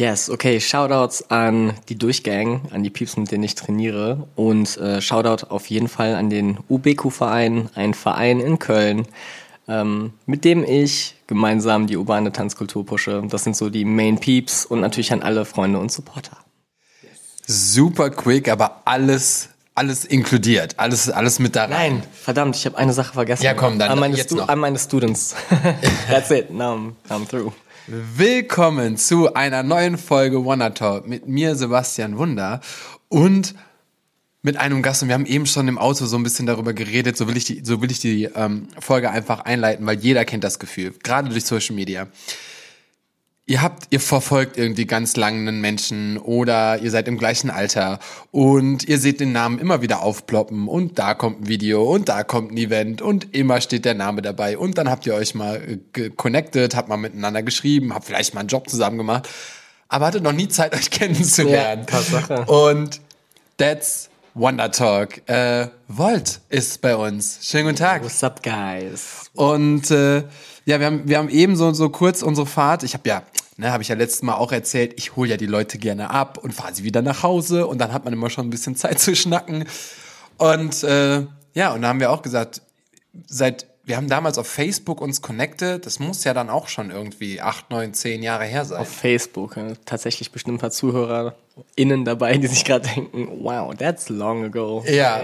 Yes, okay. Shoutouts an die Durchgang, an die Pieps, mit denen ich trainiere. Und äh, Shoutout auf jeden Fall an den UBQ-Verein, ein Verein in Köln, ähm, mit dem ich gemeinsam die urbane Tanzkultur pushe. Das sind so die Main Peeps und natürlich an alle Freunde und Supporter. Super quick, aber alles alles inkludiert, alles alles mit da rein. Nein, verdammt, ich habe eine Sache vergessen. Ja, komm, dann an meine, jetzt Stu noch. an meine Students. That's it. Now I'm, I'm through. Willkommen zu einer neuen Folge Wanna Talk mit mir Sebastian Wunder und mit einem Gast und wir haben eben schon im Auto so ein bisschen darüber geredet, so will ich die, so will ich die ähm, Folge einfach einleiten, weil jeder kennt das Gefühl, gerade durch Social Media. Ihr habt, ihr verfolgt irgendwie ganz lange einen Menschen oder ihr seid im gleichen Alter und ihr seht den Namen immer wieder aufploppen und da kommt ein Video und da kommt ein Event und immer steht der Name dabei und dann habt ihr euch mal äh, connected, habt mal miteinander geschrieben, habt vielleicht mal einen Job zusammen gemacht, aber hattet noch nie Zeit, euch kennenzulernen. Ja, Tatsache. Und that's Wonder Talk. Äh, Volt ist bei uns. Schönen guten Tag. What's up, guys? Und äh, ja, wir haben, wir haben eben so, so kurz unsere Fahrt. Ich habe ja, ne, habe ich ja letztes Mal auch erzählt, ich hole ja die Leute gerne ab und fahre sie wieder nach Hause und dann hat man immer schon ein bisschen Zeit zu schnacken. Und äh, ja, und da haben wir auch gesagt, seit wir haben damals auf Facebook uns connected, das muss ja dann auch schon irgendwie acht, neun, zehn Jahre her sein. Auf Facebook. äh, Tatsächlich bestimmt ein paar ZuhörerInnen dabei, die sich gerade denken, wow, that's long ago. Ja.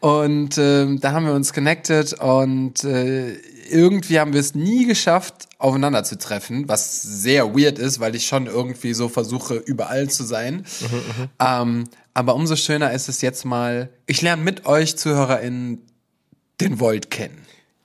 Und ähm, da haben wir uns connected und äh, irgendwie haben wir es nie geschafft, aufeinander zu treffen, was sehr weird ist, weil ich schon irgendwie so versuche, überall zu sein. ähm, aber umso schöner ist es jetzt mal, ich lerne mit euch ZuhörerInnen den Volt kennen.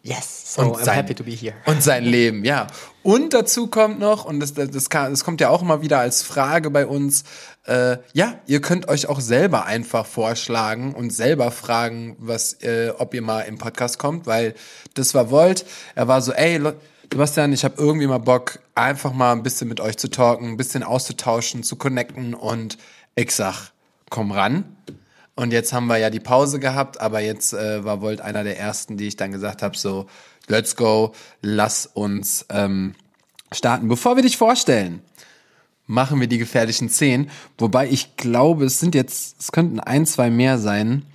Yes, so Und I'm sein- happy to be here. Und sein Leben, ja. Und dazu kommt noch, und das, das, das, kann, das kommt ja auch immer wieder als Frage bei uns, äh, ja, ihr könnt euch auch selber einfach vorschlagen und selber fragen, was, äh, ob ihr mal im Podcast kommt, weil das war Volt. Er war so, ey, Sebastian, ich habe irgendwie mal Bock, einfach mal ein bisschen mit euch zu talken, ein bisschen auszutauschen, zu connecten und ich sag, komm ran. Und jetzt haben wir ja die Pause gehabt, aber jetzt äh, war Volt einer der ersten, die ich dann gesagt habe, so, let's go, lass uns ähm, starten. Bevor wir dich vorstellen, machen wir die gefährlichen zehn. Wobei ich glaube, es sind jetzt, es könnten ein, zwei mehr sein.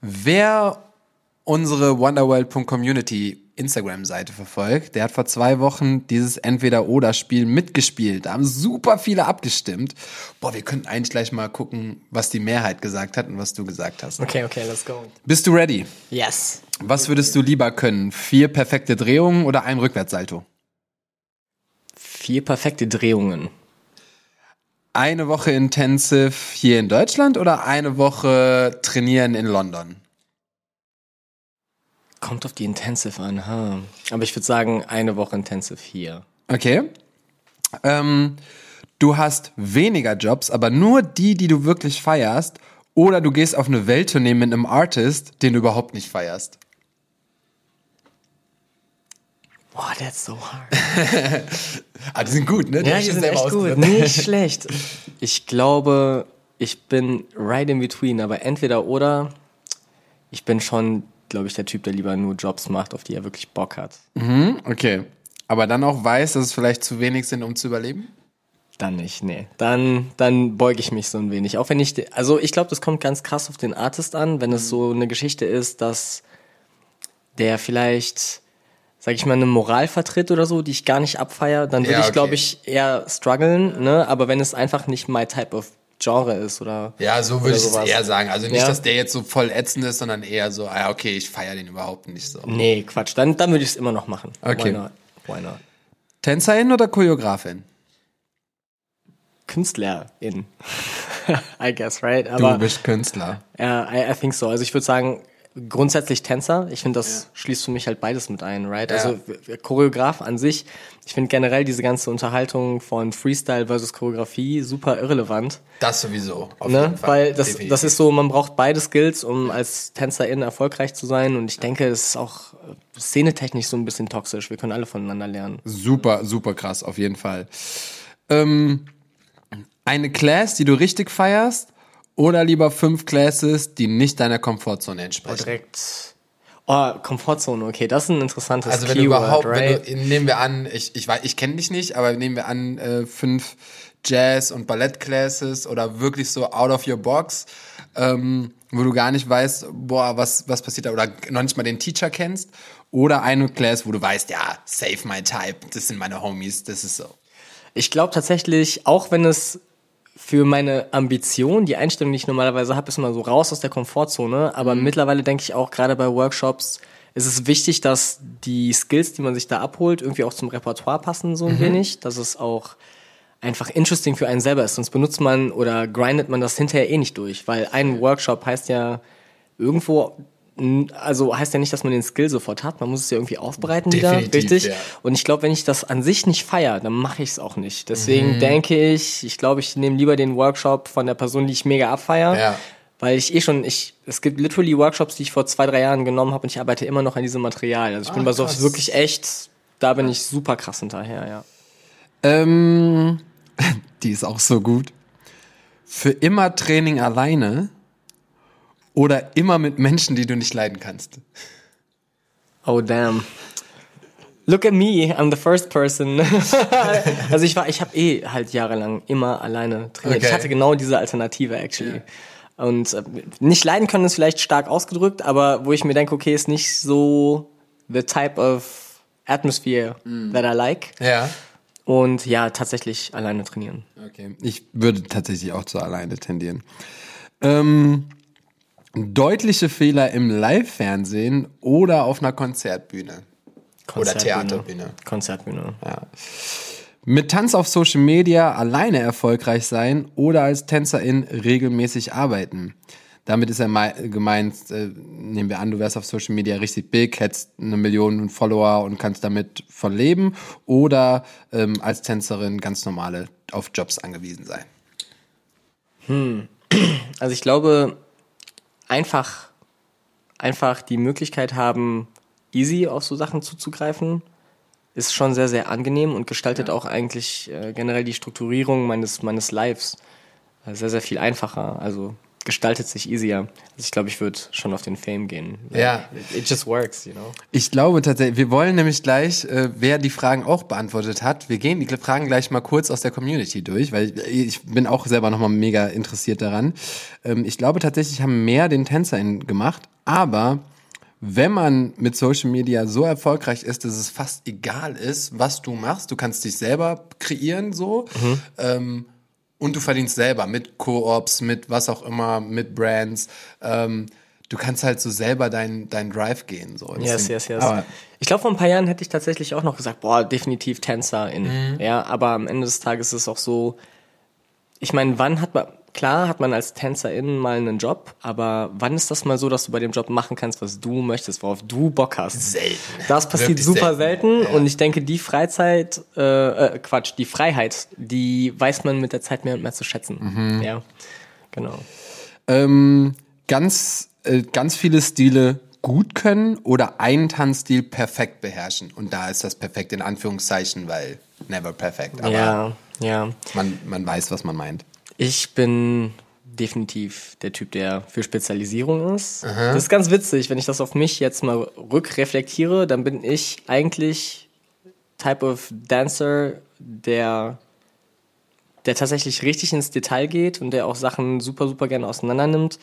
Wer unsere wonderworld.community Instagram-Seite verfolgt, der hat vor zwei Wochen dieses Entweder-Oder-Spiel mitgespielt. Da haben super viele abgestimmt. Boah, wir könnten eigentlich gleich mal gucken, was die Mehrheit gesagt hat und was du gesagt hast. Okay, okay, let's go. Bist du ready? Yes. Was würdest du lieber können? Vier perfekte Drehungen oder ein Rückwärtssalto? Vier perfekte Drehungen. Eine Woche Intensive hier in Deutschland oder eine Woche trainieren in London? Kommt auf die Intensive an, ha. Aber ich würde sagen, eine Woche Intensive hier. Okay. Ähm, du hast weniger Jobs, aber nur die, die du wirklich feierst. Oder du gehst auf eine Welttournee mit einem Artist, den du überhaupt nicht feierst. Boah, that's so hard. Ah, die sind gut, ne? Ja, hab die sind echt gut. Nicht schlecht. Ich glaube, ich bin right in between, aber entweder oder. Ich bin schon, glaube ich, der Typ, der lieber nur Jobs macht, auf die er wirklich Bock hat. Okay. Aber dann auch weiß, dass es vielleicht zu wenig sind, um zu überleben? Dann nicht, nee. Dann, dann beuge ich mich so ein wenig. Auch wenn ich, also ich glaube, das kommt ganz krass auf den Artist an, wenn es so eine Geschichte ist, dass der vielleicht, sag ich mal, eine Moral vertritt oder so, die ich gar nicht abfeier, dann würde Ja, ich, okay. glaube ich, eher strugglen, ne? Aber wenn es einfach nicht my type of Genre ist oder. Ja, so würde ich es eher sagen. Also nicht, Ja. dass der jetzt so voll ätzend ist, sondern eher so, ah, okay, ich feiere den überhaupt nicht so. Nee, Quatsch. Dann, dann würde ich es immer noch machen. Okay. Why not? Why not? Tänzerin oder Choreografin? Künstlerin. I guess, right? Du Aber bist Künstler. Ja, I, I think so. Also ich würde sagen, grundsätzlich Tänzer. Ich finde, das schließt für mich halt beides mit ein, right? Ja. Also Choreograf an sich. Ich finde generell diese ganze Unterhaltung von Freestyle versus Choreografie super irrelevant. Das sowieso. Auf Ne? jeden Fall. Weil das, Definitiv. das ist so, man braucht beide Skills, um als Tänzerin erfolgreich zu sein. Und ich denke, es ist auch äh, szenetechnisch so ein bisschen toxisch. Wir können alle voneinander lernen. Super, super krass, auf jeden Fall. Ähm, eine Class, die du richtig feierst, oder lieber fünf Classes, die nicht deiner Komfortzone entsprechen? Direkt. Oh, Komfortzone, okay, das ist ein interessantes Also wenn du Keyword, überhaupt, right? wenn du, nehmen wir an, ich, ich, weiß- ich kenne dich nicht, aber nehmen wir an, äh, fünf, Jazz- und Ballettclasses oder wirklich so out of your box, ähm, wo du gar nicht weißt, boah, was, was passiert da oder noch nicht mal den Teacher kennst. Oder eine Class, wo du weißt, ja, save my type, das sind meine Homies, das ist so. Ich glaube tatsächlich, auch wenn es für meine Ambition, die Einstellung, die ich normalerweise habe, ist immer so raus aus der Komfortzone. Aber Mhm. mittlerweile denke ich auch gerade bei Workshops, ist es wichtig, dass die Skills, die man sich da abholt, irgendwie auch zum Repertoire passen, so ein Mhm. wenig. Dass es auch einfach interesting für einen selber ist. Sonst benutzt man oder grindet man das hinterher eh nicht durch. Weil ein Workshop heißt ja irgendwo, also heißt ja nicht, dass man den Skill sofort hat. Man muss es ja irgendwie aufbereiten Definitiv, wieder, richtig? ja. Und ich glaube, wenn ich das an sich nicht feiere, dann mache ich es auch nicht. Deswegen denke ich, ich glaube, ich nehme lieber den Workshop von der Person, die ich mega abfeiere. Ja. Weil ich eh schon, ich, es gibt literally Workshops, die ich vor zwei, drei Jahren genommen habe und ich arbeite immer noch an diesem Material. Also ich bin Ah, bei sowas wirklich echt, da bin ich super krass hinterher, ja. Ähm, die ist auch so gut. Für immer Training alleine oder immer mit Menschen, die du nicht leiden kannst. Oh damn. Look at me, I'm the first person. also ich war, ich habe eh halt jahrelang immer alleine trainiert. Okay. Ich hatte genau diese Alternative actually. Und äh, nicht leiden können ist vielleicht stark ausgedrückt, aber wo ich mir denke, okay, ist nicht so the type of atmosphere that I like. Ja. Und ja, tatsächlich alleine trainieren. Okay. Ich würde tatsächlich auch zu alleine tendieren. Ähm, deutliche Fehler im Live-Fernsehen oder auf einer Konzertbühne. Oder Theaterbühne. Konzertbühne. Mit Tanz auf Social Media alleine erfolgreich sein oder als Tänzerin regelmäßig arbeiten. Damit ist er mei- gemeint, äh, nehmen wir an, du wärst auf Social Media richtig big, hättest eine Million Follower und kannst damit von leben oder ähm, als Tänzerin ganz normale auf Jobs angewiesen sein. Also ich glaube, einfach, einfach die Möglichkeit haben, easy auf so Sachen zuzugreifen, ist schon sehr, sehr angenehm und gestaltet auch eigentlich äh, generell die Strukturierung meines, meines Lives äh, sehr, sehr viel einfacher. Also gestaltet sich easier. Also ich glaube, ich würde schon auf den Fame gehen. Ja. It, just works, you know. Ich glaube tatsächlich, wir wollen nämlich gleich, äh, wer die Fragen auch beantwortet hat, wir gehen die Fragen gleich mal kurz aus der Community durch, weil ich bin auch selber nochmal mega interessiert daran. Ähm, ich glaube tatsächlich haben mehr den TänzerInnen gemacht, aber wenn man mit Social Media so erfolgreich ist, dass es fast egal ist, was du machst, du kannst dich selber kreieren so ähm, und du verdienst selber mit Koops, mit was auch immer, mit Brands. Ähm, du kannst halt so selber deinen dein Drive gehen. So. Das Yes, yes, yes. Aber ich glaube, vor ein paar Jahren hätte ich tatsächlich auch noch gesagt, boah, definitiv Tänzerin. Mhm. Ja, aber am Ende des Tages ist es auch so, ich meine, wann hat man, klar hat man als Tänzerin mal einen Job, aber wann ist das mal so, dass du bei dem Job machen kannst, was du möchtest, worauf du Bock hast? Selten. Das passiert Wirklich super selten, selten. Ja. und ich denke, die Freizeit, äh, äh, Quatsch, die Freiheit, die weiß man mit der Zeit mehr und mehr zu schätzen. Mhm. Ja, genau. ähm, ganz, äh, ganz viele Stile gut können oder einen Tanzstil perfekt beherrschen. Und da ist das perfekt in Anführungszeichen, weil never perfect. Aber ja, ja. man, man weiß, was man meint. Ich bin definitiv der Typ, der für Spezialisierung ist. Das ist ganz witzig, wenn ich das auf mich jetzt mal rückreflektiere, dann bin ich eigentlich Type of Dancer, der, der tatsächlich richtig ins Detail geht und der auch Sachen super, super gerne auseinander nimmt.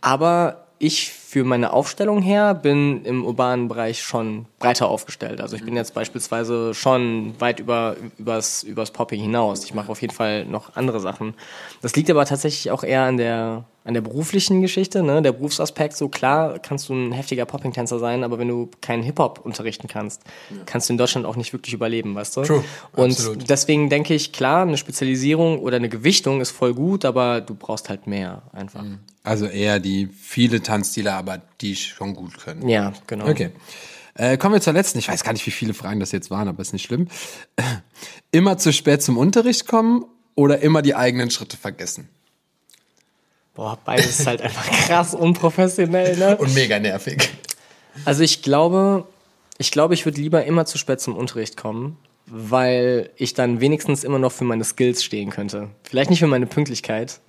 Aber ich für meine Aufstellung her bin im urbanen Bereich schon breiter aufgestellt. Also ich bin jetzt beispielsweise schon weit über übers, übers Popping hinaus. Ich mache auf jeden Fall noch andere Sachen. Das liegt aber tatsächlich auch eher an der an der beruflichen Geschichte, ne? Der Berufsaspekt. So klar kannst du ein heftiger Popping-Tänzer sein, aber wenn du keinen Hip Hop unterrichten kannst, kannst du in Deutschland auch nicht wirklich überleben, weißt du? True, Und absolut. deswegen denke ich, klar, eine Spezialisierung oder eine Gewichtung ist voll gut, aber du brauchst halt mehr einfach. Also eher die viele Tanzstile, aber die schon gut können. Ja, genau. Okay. Äh, kommen wir zur letzten. Ich weiß gar nicht, wie viele Fragen das jetzt waren, aber ist nicht schlimm. Immer zu spät zum Unterricht kommen oder immer die eigenen Schritte vergessen? Boah, beides ist halt einfach krass unprofessionell, ne? Und mega nervig. Also ich glaube, ich glaube, ich würde lieber immer zu spät zum Unterricht kommen, weil ich dann wenigstens immer noch für meine Skills stehen könnte. Vielleicht nicht für meine Pünktlichkeit,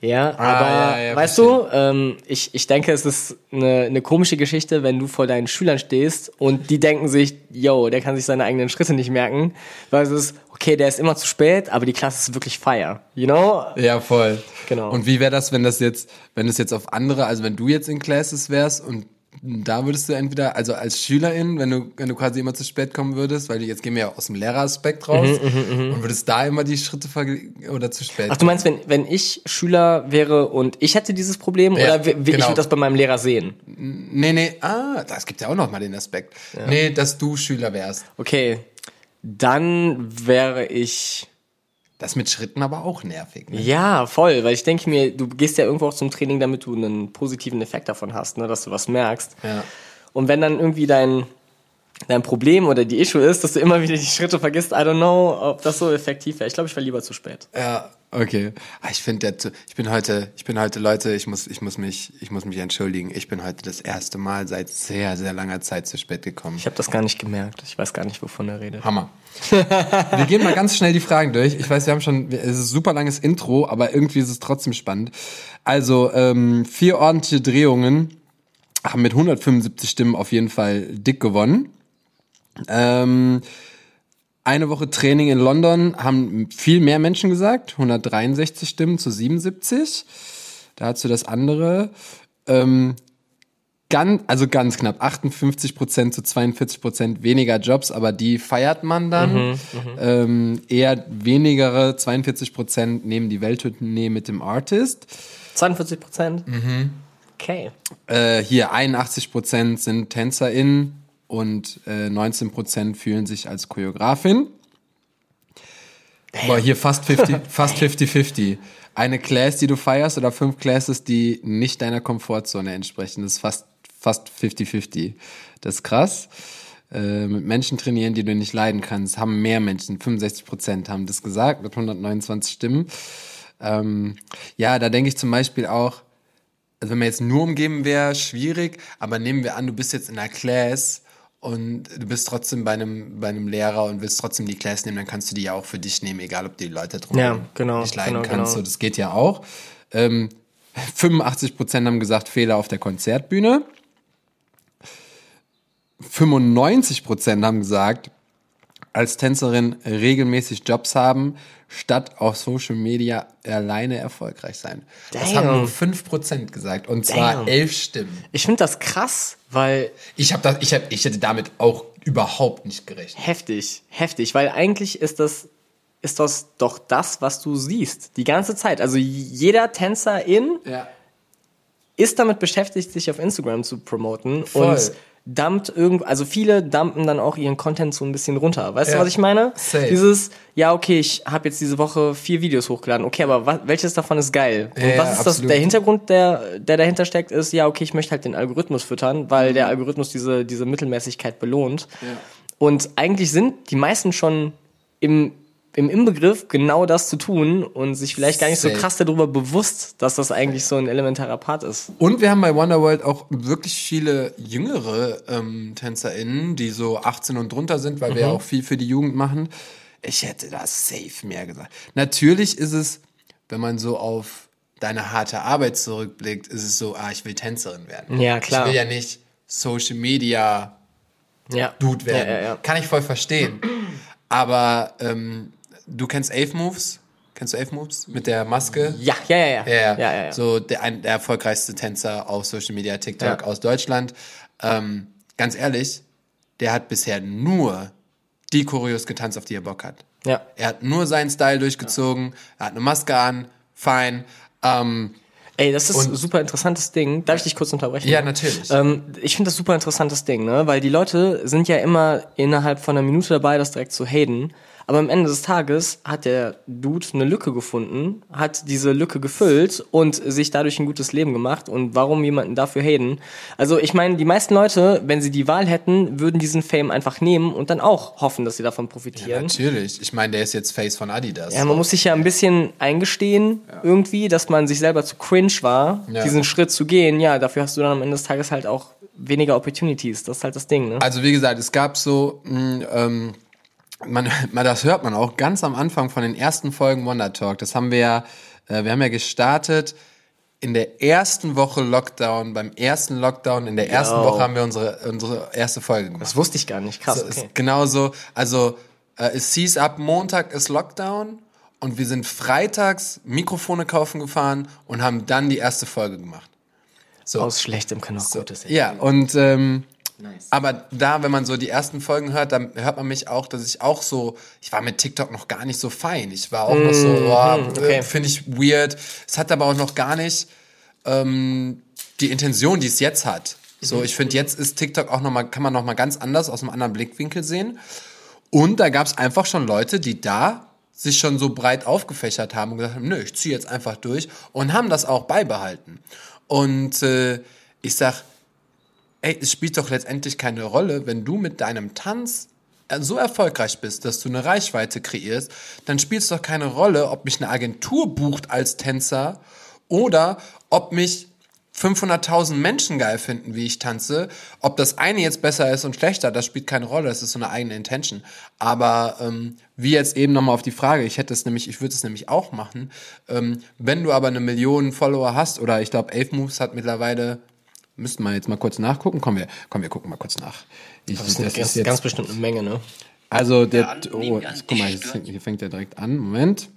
Ja, Ah, aber ja, ja, weißt du, ähm, ich, ich denke, es ist eine, eine komische Geschichte, wenn du vor deinen Schülern stehst und die denken sich, yo, der kann sich seine eigenen Schritte nicht merken, weil es ist, okay, der ist immer zu spät, aber die Klasse ist wirklich fire, you know? Ja, voll. Genau. Und wie wäre das, wenn das jetzt, wenn es jetzt auf andere, also wenn du jetzt in Classes wärst und da würdest du entweder, also als Schülerin, wenn du, wenn du quasi immer zu spät kommen würdest, weil jetzt gehen wir ja aus dem Lehreraspekt raus Mhm, und würdest da immer die Schritte verge oder zu spät. Ach, du meinst, wenn, wenn ich Schüler wäre und ich hätte dieses Problem Ja, oder wie, wie ich genau. würde das bei meinem Lehrer sehen? Nee, nee, ah, das gibt ja auch noch mal den Aspekt. Nee, dass du Schüler wärst. Okay, dann wäre ich Das mit Schritten aber auch nervig. Ne? Ja, voll, weil ich denke mir, du gehst ja irgendwo auch zum Training, damit du einen positiven Effekt davon hast, ne, dass du was merkst. Ja. Und wenn dann irgendwie dein, dein Problem oder die Issue ist, dass du immer wieder die Schritte vergisst, I don't know, ob das so effektiv wäre. Ich glaube, ich wäre lieber zu spät. Ja, okay. Ah, Ich finde, ich bin heute, ich bin heute, Leute, ich muss, ich muss mich, ich muss mich entschuldigen. Ich bin heute das erste Mal seit sehr, sehr langer Zeit zu spät gekommen. Ich habe das gar nicht gemerkt. Ich weiß gar nicht, wovon er redet. Hammer. Wir gehen mal ganz schnell die Fragen durch. Ich weiß, wir haben schon, es ist ein super langes Intro, aber irgendwie ist es trotzdem spannend. Also, ähm, vier ordentliche Drehungen haben mit 175 Stimmen auf jeden Fall dick gewonnen. Ähm, eine Woche Training in London haben viel mehr Menschen gesagt, 163 Stimmen zu 77. Dazu das andere. Ähm, ganz, also ganz knapp, 58 Prozent zu 42 Prozent weniger Jobs, aber die feiert man dann. ähm, eher wenigere, 42 Prozent nehmen die Welttournee mit dem Artist. 42 Prozent? Mhm. Okay. Äh, hier 81 Prozent sind TänzerInnen und äh, 19 Prozent fühlen sich als Choreografin. Boah, hier fast 50, fast 50-50. Eine Class, die du feierst oder fünf Classes, die nicht deiner Komfortzone entsprechen. Das ist fast, fast 50-50. Das ist krass. Äh, mit Menschen trainieren, die du nicht leiden kannst, haben mehr Menschen, 65 Prozent haben das gesagt, mit 129 Stimmen. Ähm, ja, da denke ich zum Beispiel auch, also wenn man jetzt nur umgeben wäre, schwierig, aber nehmen wir an, du bist jetzt in einer Class und du bist trotzdem bei einem, bei einem Lehrer und willst trotzdem die Class nehmen, dann kannst du die ja auch für dich nehmen, egal ob die Leute drum Ja, genau, nicht leiden genau, kannst. genau. So, das geht ja auch. Ähm, 85 Prozent haben gesagt, Fehler auf der Konzertbühne. 95 Prozent haben gesagt, als Tänzerin regelmäßig Jobs haben, statt auf Social Media alleine erfolgreich sein. Das haben Damn. nur 5 Prozent gesagt und zwar Damn. elf Stimmen. Ich finde das krass, weil Ich, hab das, ich, hab, ich hätte damit auch überhaupt nicht gerechnet. heftig, heftig, weil eigentlich ist das ist das doch das, was du siehst, die ganze Zeit. Also jeder Tänzerin Ja. ist damit beschäftigt, sich auf Instagram zu promoten Voll. und dumpt irgend, also viele dumpen dann auch ihren Content so ein bisschen runter. Weißt Ja. du, was ich meine? Safe. Dieses, ja, okay, ich habe jetzt diese Woche vier Videos hochgeladen. Okay, aber was, welches davon ist geil? Und Ja, was ist das? absolut. Der Hintergrund, der, der dahinter steckt, ist, ja, okay, ich möchte halt den Algorithmus füttern, weil Mhm. der Algorithmus diese, diese Mittelmäßigkeit belohnt. Und eigentlich sind die meisten schon im, im Inbegriff, genau das zu tun und sich vielleicht gar nicht so krass darüber bewusst, dass das eigentlich so ein elementarer Part ist. Und wir haben bei Wonderworld auch wirklich viele jüngere ähm, TänzerInnen, die so 18 und drunter sind, weil wir ja auch viel für die Jugend machen. Ich hätte da safe mehr gesagt. Natürlich ist es, wenn man so auf deine harte Arbeit zurückblickt, ist es so, ah, ich will Tänzerin werden. Ja, klar. Ich will ja nicht Social Media Ja. Dude werden. Ja, ja. Kann ich voll verstehen. Aber ähm, du kennst Elf Moves? Kennst du Elf Moves mit der Maske? Ja, ja, ja, ja. Ja, ja. ja. So der, ein, der erfolgreichste Tänzer auf Social Media, TikTok aus Deutschland. Ähm, ganz ehrlich, der hat bisher nur die Choreos getanzt, auf die er Bock hat. ja. Er hat nur seinen Style durchgezogen, er hat eine Maske an, fein. Ähm, Ey, das ist Und- ein super interessantes Ding. Darf ich dich kurz unterbrechen? ja, natürlich. Ähm, ich finde das super interessantes Ding, ne? Weil die Leute sind ja immer innerhalb von einer Minute dabei, das direkt zu haten. Aber am Ende des Tages hat der Dude eine Lücke gefunden, hat diese Lücke gefüllt und sich dadurch ein gutes Leben gemacht. Und warum jemanden dafür haten? Also ich meine, die meisten Leute, wenn sie die Wahl hätten, würden diesen Fame einfach nehmen und dann auch hoffen, dass sie davon profitieren. natürlich. Ich meine, der ist jetzt Face von Adidas. Ja, man muss sich ja ein bisschen eingestehen, irgendwie, dass man sich selber zu cringe war, Ja. diesen Schritt zu gehen. Ja, dafür hast du dann am Ende des Tages halt auch weniger Opportunities. Das ist halt das Ding, ne? Also wie gesagt, es gab so, mh, ähm, man, man, das hört man auch ganz am Anfang von den ersten Folgen Wonder Talk. Das haben wir ja Äh, wir haben ja gestartet in der ersten Woche Lockdown, beim ersten Lockdown, in der ersten Yo. Woche haben wir unsere, unsere erste Folge gemacht. Das wusste ich gar nicht. Krass, So, okay. ist genauso, also äh, es hieß ab Montag ist Lockdown und wir sind freitags Mikrofone kaufen gefahren und haben dann die erste Folge gemacht. So. Aus Schlechtem kann auch Gutes Ja, und ähm, Nice. aber da, wenn man so die ersten Folgen hört, dann hört man mich auch, dass ich auch so, ich war mit TikTok noch gar nicht so fein. Ich war auch noch so, boah, Mhm, okay. äh, finde ich weird. Es hat aber auch noch gar nicht ähm, die Intention, die es jetzt hat. So, ich finde, jetzt ist TikTok auch noch mal, kann man noch mal ganz anders aus einem anderen Blickwinkel sehen. Und da gab es einfach schon Leute, die da sich schon so breit aufgefächert haben und gesagt haben, nö, ich ziehe jetzt einfach durch und haben das auch beibehalten. Und äh, ich sag, ey, es spielt doch letztendlich keine Rolle, wenn du mit deinem Tanz äh, so erfolgreich bist, dass du eine Reichweite kreierst, dann spielt es doch keine Rolle, ob mich eine Agentur bucht als Tänzer oder ob mich 500.000 Menschen geil finden, wie ich tanze. Ob das eine jetzt besser ist und schlechter, das spielt keine Rolle. Das ist so eine eigene Intention. Aber ähm, wie jetzt eben nochmal auf die Frage, ich hätte es nämlich, ich würde es nämlich auch machen. Ähm, wenn du aber eine Million Follower hast, oder ich glaube, Elf Moves hat mittlerweile, müssten wir jetzt mal kurz nachgucken. Komm, wir, komm, wir gucken mal kurz nach. Ich, Das ist, eine, ganz, ganz bestimmt eine Menge, ne? also der, oh, guck mal, jetzt hier fängt er direkt an. Moment.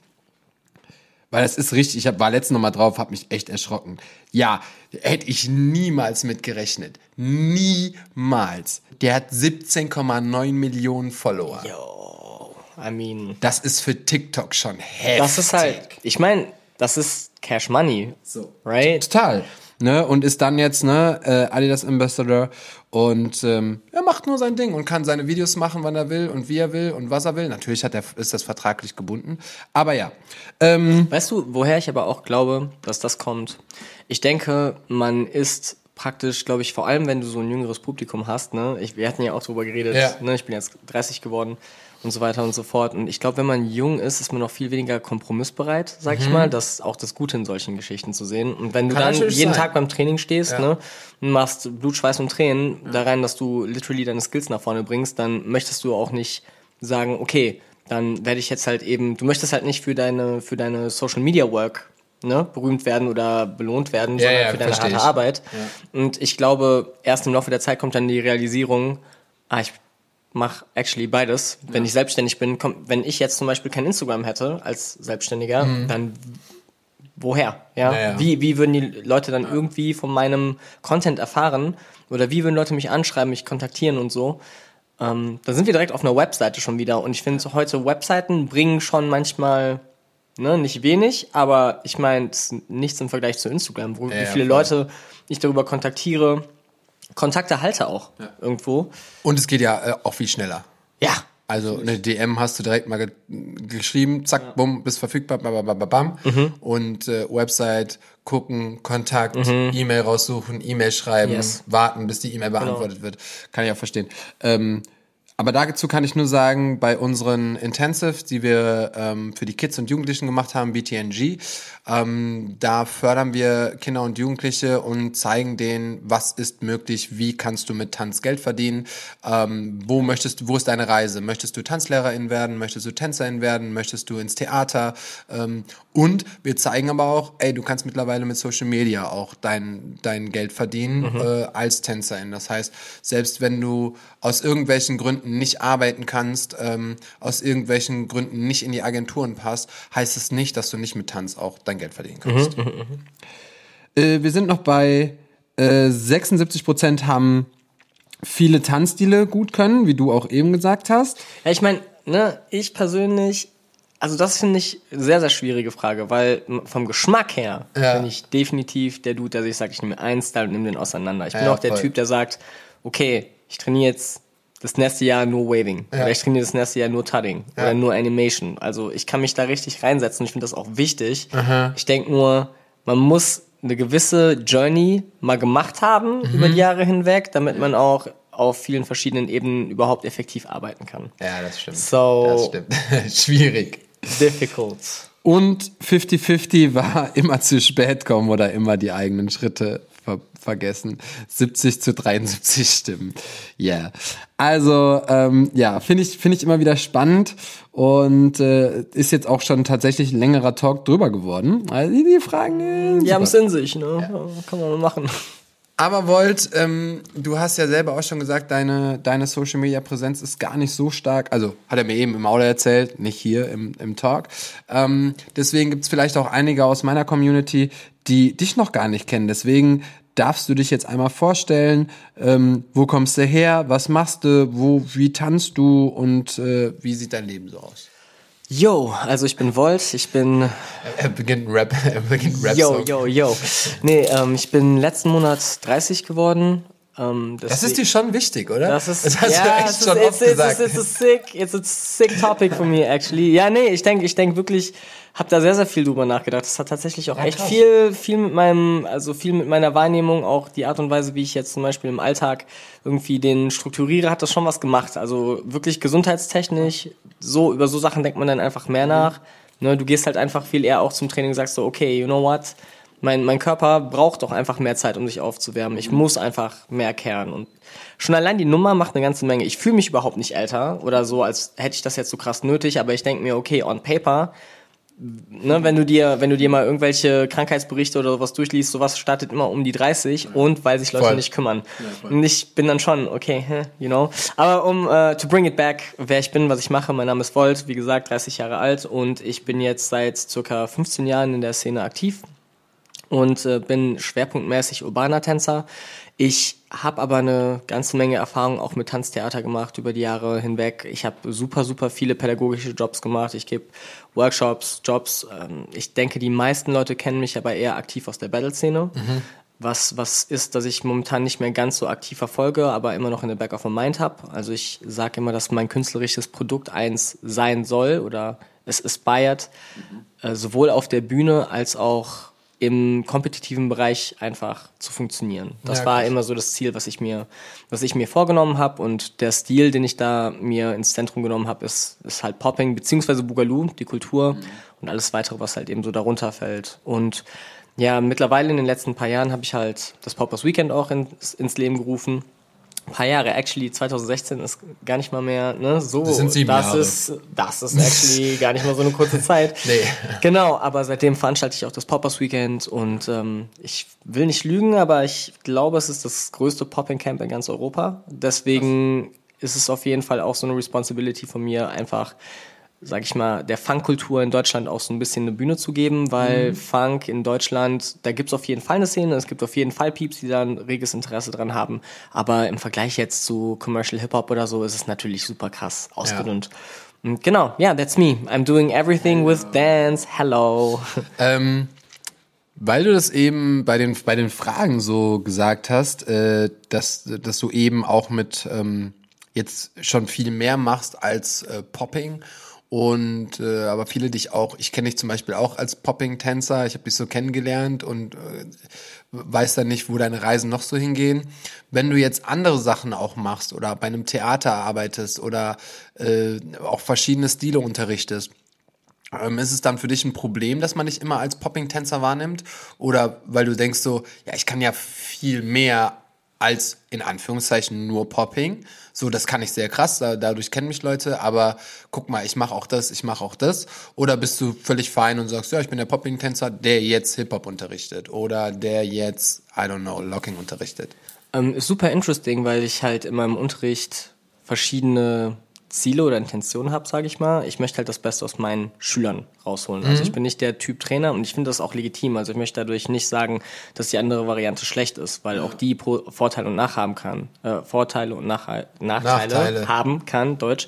Weil das ist richtig, ich hab, war letztens noch mal drauf, hab mich echt erschrocken. Ja, hätte ich niemals mit gerechnet. Niemals. Der hat 17,9 Millionen Follower. Yo, I mean, Das ist für TikTok schon heftig. das ist halt, ich meine, das ist Cash Money. So. Right? Total. Ne, und ist dann jetzt ne, äh, Adidas Ambassador und ähm, er macht nur sein Ding und kann seine Videos machen, wann er will und wie er will und was er will. Natürlich hat er, ist das vertraglich gebunden. Aber ja. Ähm, Weißt du, woher ich aber auch glaube, dass das kommt? Ich denke, man ist praktisch, glaube ich, vor allem, wenn du so ein jüngeres Publikum hast, ne? Ich, wir hatten ja auch drüber geredet, Ja. ne? Ich bin jetzt 30 geworden und so weiter und so fort. Und ich glaube, wenn man jung ist, ist man noch viel weniger kompromissbereit, sag ich mal. Das ist auch das Gute in solchen Geschichten zu sehen. Und wenn du Mhm. Kann dann jeden sein. Tag beim Training stehst, Ja. ne? Und machst Blut, Schweiß und Tränen da rein, dass du literally deine Skills nach vorne bringst, dann möchtest du auch nicht sagen, okay, dann werde ich jetzt halt eben, du möchtest halt nicht für deine, für deine Social Media Work ne, berühmt werden oder belohnt werden, Ja, sondern ja, für deine harte ich. Arbeit. Und ich glaube, erst im Laufe der Zeit kommt dann die Realisierung, ah, ich mache actually beides. Wenn ich selbstständig bin, kommt, wenn ich jetzt zum Beispiel kein Instagram hätte als Selbstständiger, dann woher? Ja? Ja, ja. Wie, wie würden die Leute dann irgendwie von meinem Content erfahren? Oder wie würden Leute mich anschreiben, mich kontaktieren und so? Ähm, da sind wir direkt auf einer Webseite schon wieder. Und ich finde, heute Webseiten bringen schon manchmal ne, nicht wenig, aber ich meine, es ist nichts im Vergleich zu Instagram, wo wie ja, viele voll. Leute ich darüber kontaktiere. Kontakte halte auch irgendwo. und es geht ja äh, auch viel schneller. Ja. Also eine DM hast du direkt mal ge geschrieben, zack, bumm, bist verfügbar, bam, bam, bam, bam. Mhm. Und äh, Website gucken, Kontakt, E-Mail raussuchen, E-Mail schreiben, Yes. warten, bis die E-Mail beantwortet wird. Kann ich auch verstehen. Ähm, aber dazu kann ich nur sagen, bei unseren Intensive, die wir ähm, für die Kids und Jugendlichen gemacht haben, BTNG, ähm, da fördern wir Kinder und Jugendliche und zeigen denen, was ist möglich, wie kannst du mit Tanz Geld verdienen, ähm, wo möchtest wo ist deine Reise? Möchtest du Tanzlehrerin werden? Möchtest du Tänzerin werden? Möchtest du ins Theater? Ähm, und wir zeigen aber auch, ey, du kannst mittlerweile mit Social Media auch dein, dein Geld verdienen äh, als Tänzerin. Das heißt, selbst wenn du aus irgendwelchen Gründen nicht arbeiten kannst, ähm, aus irgendwelchen Gründen nicht in die Agenturen passt, heißt es nicht, dass du nicht mit Tanz auch dein Geld verdienen kannst. Äh, wir sind noch bei äh, 76 Prozent haben viele Tanzstile gut können, wie du auch eben gesagt hast. Ja, ich meine, ne, ich persönlich, also das finde ich sehr, sehr schwierige Frage, weil vom Geschmack her Ja. bin ich definitiv der Dude, der sich sagt, ich nehme einen Style und nehme den auseinander. Ich bin Ja, auch der voll. Typ, der sagt, okay, ich trainiere jetzt das nächste Jahr nur Waving. Ja. Oder ich trainiere das nächste Jahr nur Tudding. Oder nur Animation. Also ich kann mich da richtig reinsetzen. Ich finde das auch wichtig. Ich denke nur, man muss eine gewisse Journey mal gemacht haben Mhm. über die Jahre hinweg, damit man auch auf vielen verschiedenen Ebenen überhaupt effektiv arbeiten kann. Ja, das stimmt. So- das stimmt. Schwierig. Difficult. Und 50-50 war immer zu spät kommen oder immer die eigenen Schritte ver vergessen. 70 zu 73 Stimmen. Ja. Yeah. Also, ähm, ja, finde ich, finde ich immer wieder spannend und äh, ist jetzt auch schon tatsächlich ein längerer Talk drüber geworden. Also die, die Fragen. Die haben es in sich, ne? Ja. Kann man machen. Aber Volt, ähm, du hast ja selber auch schon gesagt, deine, deine Social Media Präsenz ist gar nicht so stark. Also hat er mir eben im Aula erzählt, nicht hier im, im Talk. Ähm, deswegen gibt's vielleicht auch einige aus meiner Community, die dich noch gar nicht kennen. Deswegen darfst du dich jetzt einmal vorstellen, ähm, wo kommst du her, was machst du, wo, wie tanzt du und äh, wie sieht dein Leben so aus? Yo, also ich bin Volt, ich bin. Er beginnt Rap, er beginnt Rap. Yo, yo, yo. Nee, ähm, ich bin letzten Monat 30 geworden. Ähm, das ist dir schon wichtig, oder? Das ist, das hast ja, du echt schon ist, oft it's, gesagt. It's, it's, a sick, it's a sick topic for me, actually. Ja, nee, ich denke, ich denke wirklich, habe da sehr, sehr viel drüber nachgedacht. Das hat tatsächlich auch ja, echt krass. viel, viel mit meinem, also viel mit meiner Wahrnehmung, auch die Art und Weise, wie ich jetzt zum Beispiel im Alltag irgendwie den strukturiere, hat das schon was gemacht. Also wirklich gesundheitstechnisch, so, über so Sachen denkt man dann einfach mehr nach. Ne, du gehst halt einfach viel eher auch zum Training und sagst so, okay, you know what? Mein, mein Körper braucht doch einfach mehr Zeit, um sich aufzuwärmen. Ich muss einfach mehr kehren. Und schon allein die Nummer macht eine ganze Menge. Ich fühle mich überhaupt nicht älter oder so, als hätte ich das jetzt so krass nötig, aber ich denke mir, okay, on paper ne, wenn du dir, wenn du dir mal irgendwelche Krankheitsberichte oder sowas durchliest, sowas startet immer um die 30 ja. und weil sich Leute voll. nicht kümmern. Ja, und ich bin dann schon, okay, you know. Aber um uh, to bring it back, wer ich bin, was ich mache, mein Name ist Volt, wie gesagt, 30 Jahre alt und ich bin jetzt seit circa 15 Jahren in der Szene aktiv und äh, bin schwerpunktmäßig urbaner Tänzer. Ich habe aber eine ganze Menge Erfahrung auch mit Tanztheater gemacht über die Jahre hinweg. Ich habe super, super viele pädagogische Jobs gemacht. Ich gebe Workshops, Jobs. Ähm, ich denke, die meisten Leute kennen mich aber eher aktiv aus der Battle-Szene. Mhm. Was, was ist, dass ich momentan nicht mehr ganz so aktiv verfolge, aber immer noch in der Back of my Mind habe. Also ich sage immer, dass mein künstlerisches Produkt eins sein soll oder es aspired, mhm. äh, sowohl auf der Bühne als auch im kompetitiven Bereich einfach zu funktionieren. Das ja, war immer so das Ziel, was ich mir, was ich mir vorgenommen habe und der Stil, den ich da mir ins Zentrum genommen habe, ist, ist halt Popping beziehungsweise Boogaloo, die Kultur mhm. und alles weitere, was halt eben so darunter fällt. Und ja, mittlerweile in den letzten paar Jahren habe ich halt das Poppers Weekend auch ins, ins Leben gerufen paar Jahre, actually 2016 ist gar nicht mal mehr ne, so. Das sind sieben das Jahre. Ist, das ist actually gar nicht mal so eine kurze Zeit. Nee. Genau, aber seitdem veranstalte ich auch das Poppers Weekend und ähm, ich will nicht lügen, aber ich glaube, es ist das größte Popping Camp in ganz Europa. Deswegen Was? ist es auf jeden Fall auch so eine Responsibility von mir, einfach sag ich mal, der Funkkultur in Deutschland auch so ein bisschen eine Bühne zu geben, weil mhm. Funk in Deutschland, da gibt's auf jeden Fall eine Szene, es gibt auf jeden Fall Pieps, die da ein reges Interesse dran haben, aber im Vergleich jetzt zu Commercial Hip-Hop oder so ist es natürlich super krass ausgedünnt. Ja. Und genau, ja, yeah, that's me. I'm doing everything with dance. Hello. Ähm, weil du das eben bei den, bei den Fragen so gesagt hast, äh, dass, dass du eben auch mit ähm, jetzt schon viel mehr machst als äh, Popping und äh, aber viele dich auch, ich kenne dich zum Beispiel auch als Popping-Tänzer, ich habe dich so kennengelernt und äh, weiß dann nicht, wo deine Reisen noch so hingehen. Wenn du jetzt andere Sachen auch machst oder bei einem Theater arbeitest oder äh, auch verschiedene Stile unterrichtest, ähm, ist es dann für dich ein Problem, dass man dich immer als Popping-Tänzer wahrnimmt? Oder weil du denkst so, ja, ich kann ja viel mehr als in Anführungszeichen nur Popping. So, das kann ich sehr krass, da, dadurch kennen mich Leute, aber guck mal, ich mache auch das, ich mache auch das. Oder bist du völlig fein und sagst, ja, ich bin der Popping-Tänzer, der jetzt Hip-Hop unterrichtet oder der jetzt, I don't know, Locking unterrichtet? Ähm, super interesting, weil ich halt in meinem Unterricht verschiedene Ziele oder Intentionen habe, sage ich mal. Ich möchte halt das Beste aus meinen Schülern rausholen. Also mhm. Also ich bin nicht der Typ Trainer und ich finde das auch legitim. Also ich möchte dadurch nicht sagen, dass die andere Variante schlecht ist, weil ja. auch die Pro Vorteile und Nachhaben kann, äh, Vorteile und Nach Nachteile, Nachteile haben kann, Deutsch.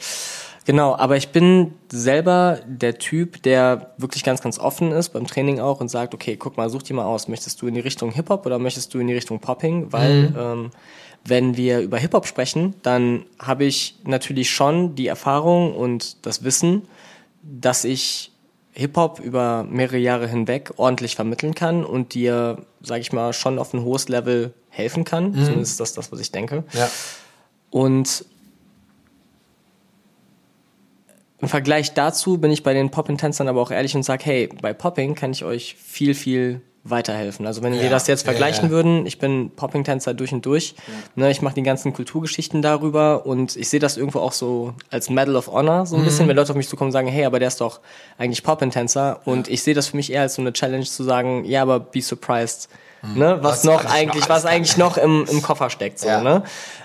Genau, aber ich bin selber der Typ, der wirklich ganz, ganz offen ist beim Training auch und sagt, okay, guck mal, such dir mal aus, möchtest du in die Richtung Hip-Hop oder möchtest du in die Richtung Popping? Weil mhm. ähm, wenn wir über Hip-Hop sprechen, dann habe ich natürlich schon die Erfahrung und das Wissen, dass ich Hip-Hop über mehrere Jahre hinweg ordentlich vermitteln kann und dir, sage ich mal, schon auf ein hohes Level helfen kann. Mhm. Zumindest ist das das, was ich denke. Ja. Und im Vergleich dazu bin ich bei den Popping-Tänzern aber auch ehrlich und sage, hey, bei Popping kann ich euch viel, viel weiterhelfen. Also wenn Ja, wir das jetzt ja, vergleichen ja. würden, ich bin Popping-Tänzer durch und durch. Ne, ich mache die ganzen Kulturgeschichten darüber und ich sehe das irgendwo auch so als Medal of Honor so ein Mhm. bisschen, wenn Leute auf mich zukommen und sagen, hey, aber der ist doch eigentlich Popping-Tänzer. Und ich sehe das für mich eher als so eine Challenge zu sagen, ja, aber be surprised. Ne, was, Mhm. Was noch noch eigentlich, alles was eigentlich noch im, im Koffer steckt, so, Ja. ne?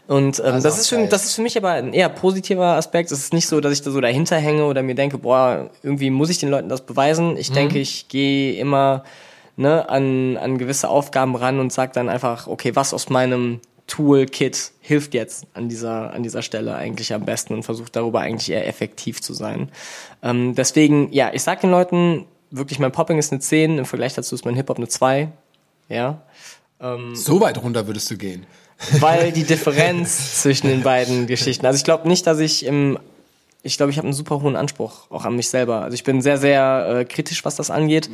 Und ähm, das auch ist für geil. das ist für mich aber ein eher positiver Aspekt. Es ist nicht so, dass ich da so dahinter hänge oder mir denke, boah, irgendwie muss ich den Leuten das beweisen. Ich denke, ich gehe immer ne, an, an gewisse Aufgaben ran und sage dann einfach, okay, was aus meinem Toolkit hilft jetzt an dieser, an dieser Stelle eigentlich am besten und versuche darüber eigentlich eher effektiv zu sein. Ähm, deswegen, ja, ich sag den Leuten, wirklich mein Popping ist eine 10, im Vergleich dazu ist mein Hip-Hop eine 2. Ja. So weit runter würdest du gehen. Weil die Differenz zwischen den beiden Geschichten. Also ich glaube nicht, dass ich im ich glaube, ich habe einen super hohen Anspruch auch an mich selber. Also ich bin sehr, sehr äh, kritisch, was das angeht.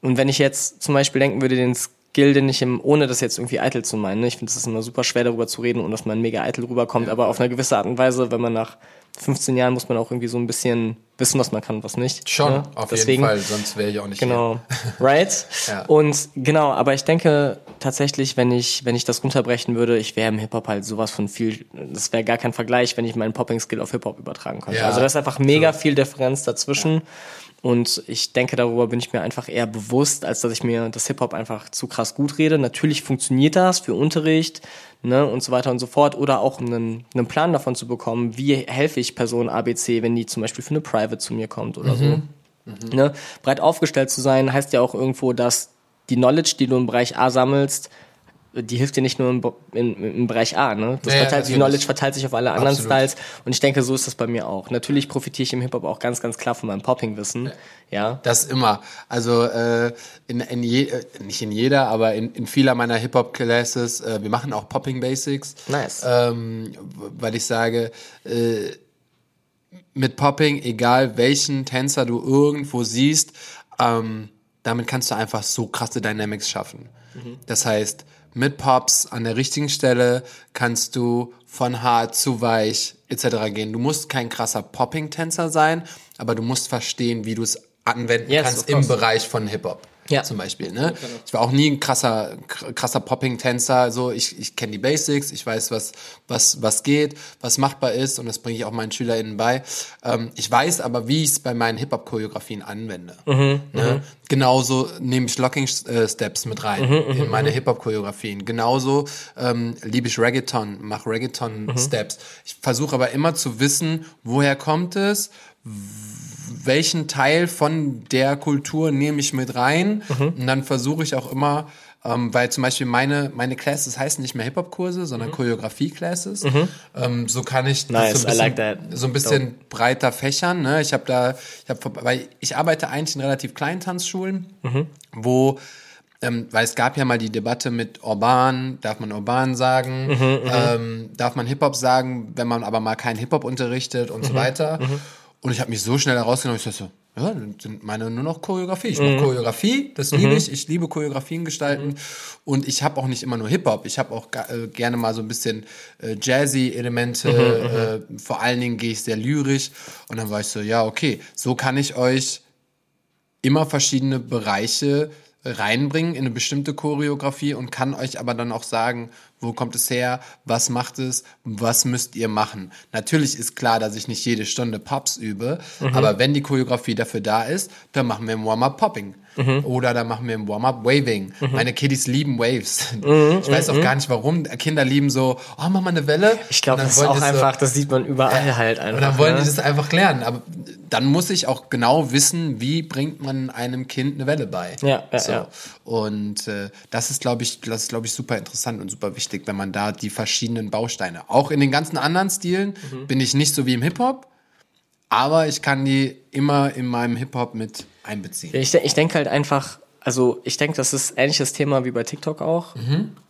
Und wenn ich jetzt zum Beispiel denken würde, den Skill, den ich im, ohne das jetzt irgendwie eitel zu meinen, ne? ich finde, es ist immer super schwer darüber zu reden und dass man mega eitel rüberkommt, aber auf eine gewisse Art und Weise, wenn man nach 15 Jahren muss man auch irgendwie so ein bisschen wissen, was man kann und was nicht. Schon, ne? auf Deswegen, jeden Fall, sonst wäre ich auch nicht Genau, right? Ja. Und genau, aber ich denke tatsächlich, wenn ich, wenn ich das runterbrechen würde, ich wäre im Hip-Hop halt sowas von viel, das wäre gar kein Vergleich, wenn ich meinen Popping-Skill auf Hip-Hop übertragen könnte. Ja, also da ist einfach mega viel Differenz dazwischen. Und ich denke, darüber bin ich mir einfach eher bewusst, als dass ich mir das Hip-Hop einfach zu krass gut rede. Natürlich funktioniert das für Unterricht, ne, und so weiter und so fort. Oder auch um einen, einen Plan davon zu bekommen, wie helfe ich Person ABC, wenn die zum Beispiel für eine Private zu mir kommt oder so. Ne? Breit aufgestellt zu sein, heißt ja auch irgendwo, dass die Knowledge, die du im Bereich A sammelst, die hilft dir nicht nur im, in, im Bereich A, ne? Das Ja, ja, verteilt, die. Knowledge verteilt sich auf alle anderen Absolut. Styles und ich denke, so ist das bei mir auch. Natürlich profitiere ich im Hip-Hop auch ganz, ganz klar von meinem Popping-Wissen, ja. Das immer. Also äh, in, in je, äh, nicht in jeder, aber in, in vieler meiner Hip-Hop-Classes, äh, wir machen auch Popping Basics. Nice. Ähm, weil ich sage, äh, mit Popping, egal welchen Tänzer du irgendwo siehst, ähm, damit kannst du einfach so krasse Dynamics schaffen. Das heißt, mit Pops an der richtigen Stelle kannst du von hart zu weich etc. gehen. Du musst kein krasser Popping-Tänzer sein, aber du musst verstehen, wie du es anwenden Yes, kannst im. Bereich von Hip-Hop. Ja. Zum Beispiel, ne? Ich war auch nie ein krasser, kr- krasser Popping-Tänzer. So, ich, ich kenne die Basics, ich weiß, was, was, was geht, was machbar ist und das bringe ich auch meinen SchülerInnen bei. Ähm, ich weiß aber, wie ich es bei meinen Hip-Hop-Choreografien anwende. ne? Genauso nehme ich Locking-Steps mit rein in meine Hip-Hop-Choreografien. Genauso ähm, liebe ich Reggaeton, mache Reggaeton-Steps. Ich versuche aber immer zu wissen, woher kommt es, welchen Teil von der Kultur nehme ich mit rein und dann versuche ich auch immer, ähm, weil zum Beispiel meine, meine Classes heißen nicht mehr Hip-Hop-Kurse, sondern Choreografie-Classes. Ähm, so kann ich das Nice, so ein like bisschen, that. so ein bisschen breiter fächern. Ne? Ich habe da, ich habe, weil ich arbeite eigentlich in relativ kleinen Tanzschulen, wo ähm, weil es gab ja mal die Debatte mit Urban, darf man Urban sagen, ähm, darf man Hip-Hop sagen, wenn man aber mal keinen Hip-Hop unterrichtet und so weiter. Und ich habe mich so schnell herausgenommen, ich dachte so, ja, sind meine nur noch Choreografie. Ich mache Choreografie, das liebe ich. Ich liebe Choreografien gestalten. Und ich habe auch nicht immer nur Hip-Hop. Ich habe auch äh, gerne mal so ein bisschen äh, Jazzy-Elemente. Äh, vor allen Dingen gehe ich sehr lyrisch. Und dann war ich so, ja, okay, so kann ich euch immer verschiedene Bereiche reinbringen in eine bestimmte Choreografie und kann euch aber dann auch sagen, wo kommt es her, was macht es, was müsst ihr machen. Natürlich ist klar, dass ich nicht jede Stunde Pops übe, aber wenn die Choreografie dafür da ist, dann machen wir im Warm-up Popping. Oder dann machen wir im Warm-up Waving. Meine Kiddies lieben Waves. Ich weiß auch gar nicht warum. Kinder lieben so, oh, mach mal eine Welle. Ich glaube, das ist auch so- einfach, das sieht man überall halt einfach. und dann wollen ne? die das einfach lernen. Aber dann muss ich auch genau wissen, wie bringt man einem Kind eine Welle bei. Ja, ja, so. ja. Und äh, das ist, glaube ich, das ist, glaube ich, super interessant und super wichtig, wenn man da die verschiedenen Bausteine. Auch in den ganzen anderen Stilen Mhm. bin ich nicht so wie im Hip-Hop, aber ich kann die immer in meinem Hip-Hop mit einbeziehen. Ich, ich denke halt einfach, also ich denke, das ist ähnliches Thema wie bei TikTok auch.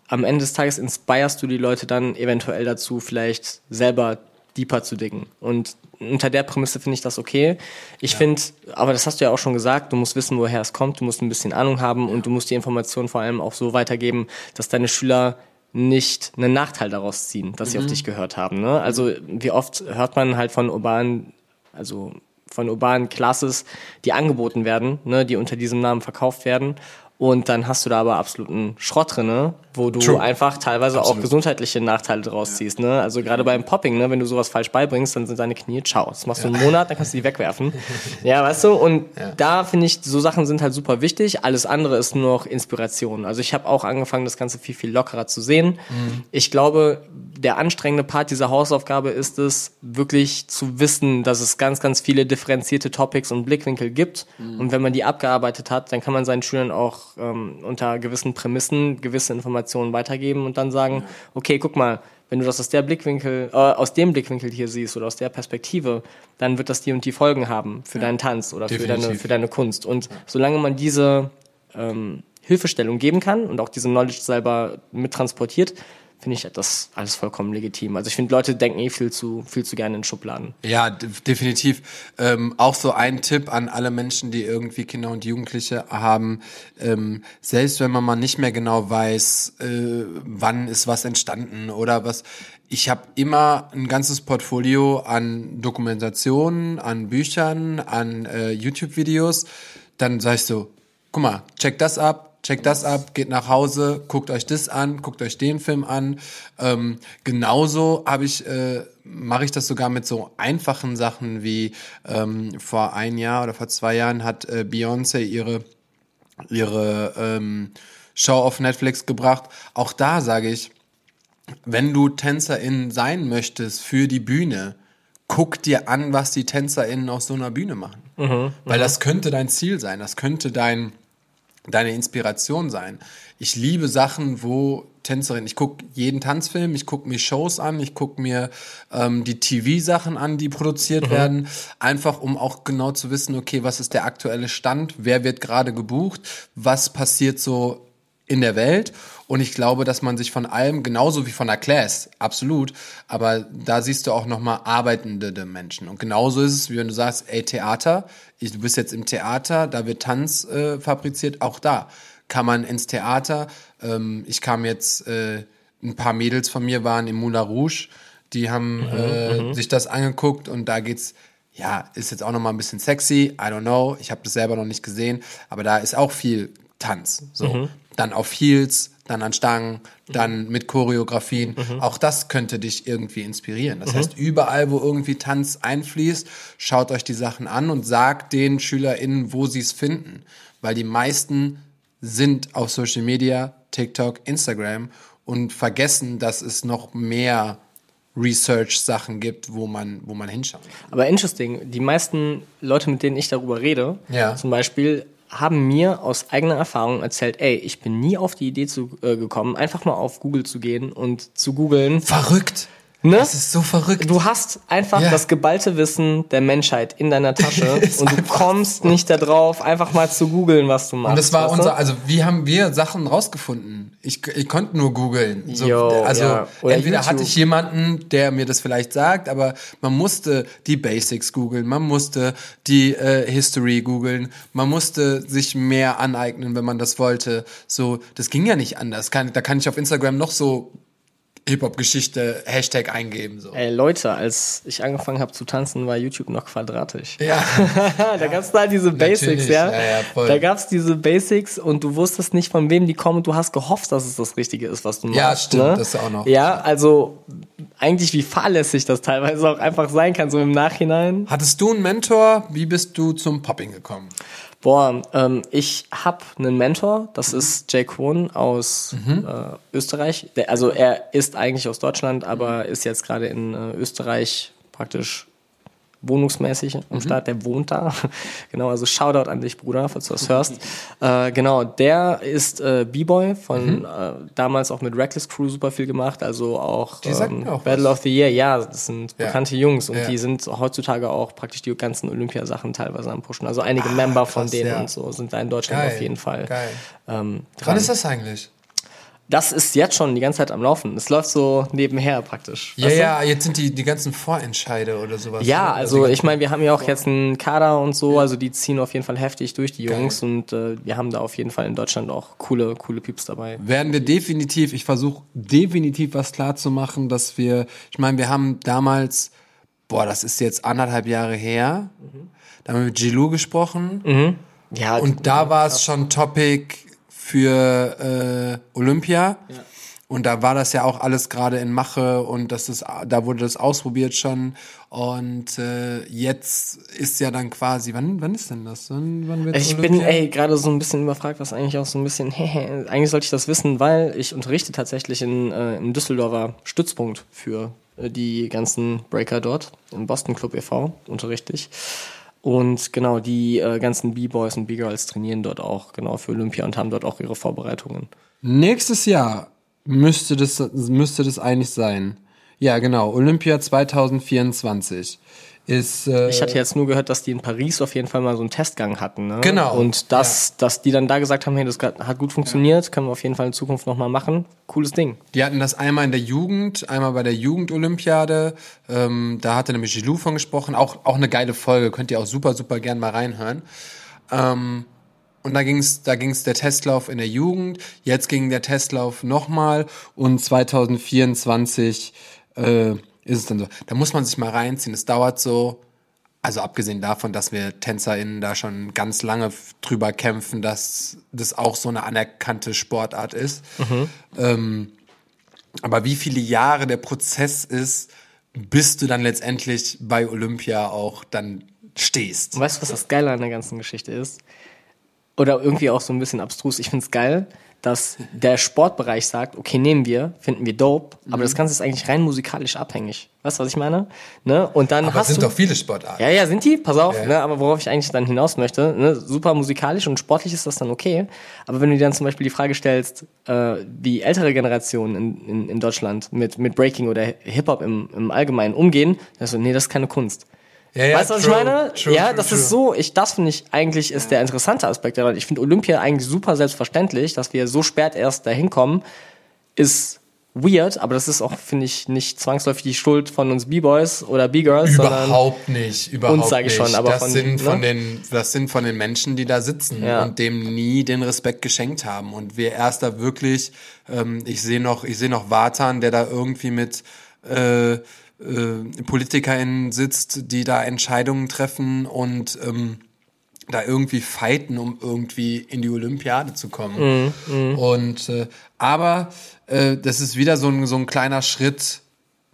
Am Ende des Tages inspirest du die Leute dann eventuell dazu, vielleicht selber deeper zu dicken. Und unter der Prämisse finde ich das okay. Ich finde, aber das hast du ja auch schon gesagt, du musst wissen, woher es kommt, du musst ein bisschen Ahnung haben und du musst die Informationen vor allem auch so weitergeben, dass deine Schüler nicht einen Nachteil daraus ziehen, dass sie auf dich gehört haben. Ne? Also wie oft hört man halt von urbanen, also von urbanen Classes, die angeboten werden, ne, die unter diesem Namen verkauft werden. Und dann hast du da aber absoluten Schrott drinne, wo du True. einfach teilweise Absolut. auch gesundheitliche Nachteile draus ziehst. Ne? Also gerade beim Popping, ne? wenn du sowas falsch beibringst, dann sind deine Knie ciao. Das machst du einen Monat, dann kannst du die wegwerfen. ja, weißt du? Und da finde ich, so Sachen sind halt super wichtig. Alles andere ist nur noch Inspiration. Also ich habe auch angefangen, das Ganze viel, viel lockerer zu sehen. Ich glaube, der anstrengende Part dieser Hausaufgabe ist es, wirklich zu wissen, dass es ganz, ganz viele differenzierte Topics und Blickwinkel gibt. Und wenn man die abgearbeitet hat, dann kann man seinen Schülern auch ähm, unter gewissen Prämissen gewisse Informationen weitergeben und dann sagen, okay, guck mal, wenn du das aus der Blickwinkel, äh, aus dem Blickwinkel hier siehst oder aus der Perspektive, dann wird das die und die Folgen haben für deinen Tanz oder für deine, für deine Kunst. Und solange man diese ähm, Hilfestellung geben kann und auch diese Knowledge selber mittransportiert, finde ich das alles vollkommen legitim. Also ich finde, Leute denken eh viel zu, viel zu gerne in Schubladen. Ja, de- definitiv. Ähm, auch so ein Tipp an alle Menschen, die irgendwie Kinder und Jugendliche haben. Ähm, selbst wenn man mal nicht mehr genau weiß, äh, wann ist was entstanden oder was. Ich habe immer ein ganzes Portfolio an Dokumentationen, an Büchern, an äh, YouTube-Videos. Dann sag ich so, guck mal, check das ab, check das ab, geht nach Hause, guckt euch das an, guckt euch den Film an. Ähm, genauso habe ich, äh, mache ich das sogar mit so einfachen Sachen wie ähm, vor ein Jahr oder vor zwei Jahren hat äh, Beyoncé ihre ihre ähm, Show auf Netflix gebracht. Auch da sage ich, wenn du Tänzerin sein möchtest für die Bühne, guck dir an, was die TänzerInnen auf so einer Bühne machen. Weil das könnte dein Ziel sein, das könnte dein, deine Inspiration sein. Ich liebe Sachen, wo Tänzerin, ich gucke jeden Tanzfilm, ich gucke mir Shows an, ich gucke mir ähm, die TV-Sachen an, die produziert werden, einfach um auch genau zu wissen, okay, was ist der aktuelle Stand, wer wird gerade gebucht, was passiert so in der Welt. Und ich glaube, dass man sich von allem, genauso wie von der Class, absolut, aber da siehst du auch nochmal arbeitende Menschen. Und genauso ist es, wie wenn du sagst, ey, Theater, ich, du bist jetzt im Theater, da wird Tanz äh, fabriziert, auch da kann man ins Theater. Ähm, ich kam jetzt, äh, ein paar Mädels von mir waren im Moulin Rouge, die haben äh, sich das angeguckt und da geht's ja, ist jetzt auch noch mal ein bisschen sexy, I don't know, ich habe das selber noch nicht gesehen, aber da ist auch viel Tanz, so. Dann auf Heels, dann an Stangen, dann mit Choreografien. Auch das könnte dich irgendwie inspirieren. Das heißt, überall, wo irgendwie Tanz einfließt, schaut euch die Sachen an und sagt den SchülerInnen, wo sie es finden. Weil die meisten sind auf Social Media, TikTok, Instagram und vergessen, dass es noch mehr Research-Sachen gibt, wo man, wo man hinschaut. Aber interesting, die meisten Leute, mit denen ich darüber rede, Ja. zum Beispiel, haben mir aus eigener Erfahrung erzählt, ey, ich bin nie auf die Idee zu, äh, gekommen, einfach mal auf Google zu gehen und zu googeln. Verrückt. Ne? Das ist so verrückt. Du hast einfach Ja. das geballte Wissen der Menschheit in deiner Tasche und du kommst nicht darauf, einfach mal zu googeln, was du machst. Und das war unser, also wie haben wir Sachen rausgefunden? Ich, ich konnte nur googeln. So, also ja. Entweder YouTube. hatte ich jemanden, der mir das vielleicht sagt, aber man musste die Basics googeln, man musste die äh, History googeln, man musste sich mehr aneignen, wenn man das wollte. So, das ging ja nicht anders. Kann, da kann ich auf Instagram noch so Hip-Hop-Geschichte Hashtag eingeben. So. Ey, Leute, als ich angefangen habe zu tanzen, war YouTube noch quadratisch. Ja. da gab's da diese Basics, Natürlich, ja. ja, ja, da gab's diese Basics und du wusstest nicht, von wem die kommen. Du hast gehofft, dass es das Richtige ist, was du machst. Ja, stimmt, ne? das auch noch. Ja, also eigentlich wie fahrlässig das teilweise auch einfach sein kann, so im Nachhinein. Hattest du einen Mentor? Wie bist du zum Popping gekommen? Boah, ähm, ich habe einen Mentor, das ist Jay Kwon aus Mhm. äh, Österreich. Der, also er ist eigentlich aus Deutschland, aber ist jetzt gerade in äh, Österreich praktisch wohnungsmäßig am Mhm. Start, der wohnt da. genau, also Shoutout an dich, Bruder, falls du das hörst. äh, genau, der ist äh, B-Boy von Mhm. äh, damals auch mit Reckless Crew super viel gemacht, also auch, mir auch Battle was. of the Year, ja, das sind Ja. bekannte Jungs und Ja. die sind heutzutage auch praktisch die ganzen Olympiasachen teilweise am Pushen. Also einige Member von Ah, krass, denen ja. und so sind da in Deutschland Geil, auf jeden Fall. geil. Ähm, Wann ist das eigentlich? Das ist jetzt schon die ganze Zeit am Laufen. Es läuft so nebenher praktisch. Ja, weißt du? ja, jetzt sind die, die ganzen Vorentscheide oder sowas. Ja, ne? also die ich meine, wir haben ja auch jetzt einen Kader und so, also die ziehen auf jeden Fall heftig durch, die Jungs, und äh, wir haben da auf jeden Fall in Deutschland auch coole, coole Pieps dabei. werden wir definitiv, ich versuche definitiv was klar zu machen, dass wir, ich meine, wir haben damals, boah, das ist jetzt anderthalb Jahre her, da haben wir mit Gilou gesprochen Ja, und da war es schon Topic für äh, Olympia. Ja. Und da war das ja auch alles gerade in Mache und das ist, da wurde das ausprobiert schon. Und äh, jetzt ist ja dann quasi, wann, wann ist denn das? Wann, wann ich Olympia? bin ey gerade so ein bisschen überfragt, was eigentlich auch so ein bisschen, eigentlich sollte ich das wissen, weil ich unterrichte tatsächlich in, äh, im Düsseldorfer Stützpunkt für äh, die ganzen Breaker dort, im Boston Club e.V. unterrichte ich. Und genau, die äh, ganzen B-Boys und B-Girls trainieren dort auch genau für Olympia und haben dort auch ihre Vorbereitungen. Nächstes Jahr müsste das, müsste das eigentlich sein. Ja, genau, Olympia 2024 ist. Äh, ich hatte jetzt nur gehört, dass die in Paris auf jeden Fall mal so einen Testgang hatten. Ne? Genau. Und dass, ja. dass die dann da gesagt haben, hey, das hat gut funktioniert, ja. können wir auf jeden Fall in Zukunft nochmal machen. Cooles Ding. Die hatten das einmal in der Jugend, einmal bei der Jugendolympiade. Ähm, da hatte nämlich Gilou von gesprochen. Auch, auch eine geile Folge, könnt ihr auch super, super gern mal reinhören. Ähm, und da ging's, da ging's der Testlauf in der Jugend. Jetzt ging der Testlauf nochmal und 2024 äh, ist es dann so. Da muss man sich mal reinziehen. Es dauert so, also abgesehen davon, dass wir TänzerInnen da schon ganz lange drüber kämpfen, dass das auch so eine anerkannte Sportart ist. Mhm. Ähm, aber wie viele Jahre der Prozess ist, bis du dann letztendlich bei Olympia auch dann stehst. Weißt du, was das Geile an der ganzen Geschichte ist? Oder irgendwie auch so ein bisschen abstrus. Ich find's geil, dass der Sportbereich sagt, okay, nehmen wir, finden wir dope, mhm. aber das Ganze ist eigentlich rein musikalisch abhängig. Weißt du, was ich meine? Ne? Und dann aber hast sind du, doch viele Sportarten. Ja, ja, sind die, pass auf, ja. ne? aber worauf ich eigentlich dann hinaus möchte, ne? super musikalisch und sportlich ist das dann okay, aber wenn du dir dann zum Beispiel die Frage stellst, äh, wie ältere Generationen in, in, in Deutschland mit, mit Breaking oder Hip-Hop im, im Allgemeinen umgehen, dann so, nee, das ist keine Kunst. Ja, ja, weißt du, was true, ich meine? True, ja, true, das ist so, ich, das finde ich eigentlich ist der interessante Aspekt daran. Ich finde Olympia eigentlich super selbstverständlich, dass wir so spät erst dahin kommen, ist weird, aber das ist auch, finde ich, nicht zwangsläufig die Schuld von uns B-Boys oder B-Girls. Überhaupt nicht, überhaupt uns, sage ich schon. Aber das, von, sind ne? von den, das sind von den Menschen, die da sitzen ja. und dem nie den Respekt geschenkt haben. Und wir erst da wirklich, ähm, ich sehe noch, ich sehe noch Vatan, der da irgendwie mit äh, äh, PolitikerInnen sitzt, die da Entscheidungen treffen und ähm, da irgendwie fighten, um irgendwie in die Olympiade zu kommen. Mm, mm. Und äh, aber äh, das ist wieder so ein, so ein kleiner Schritt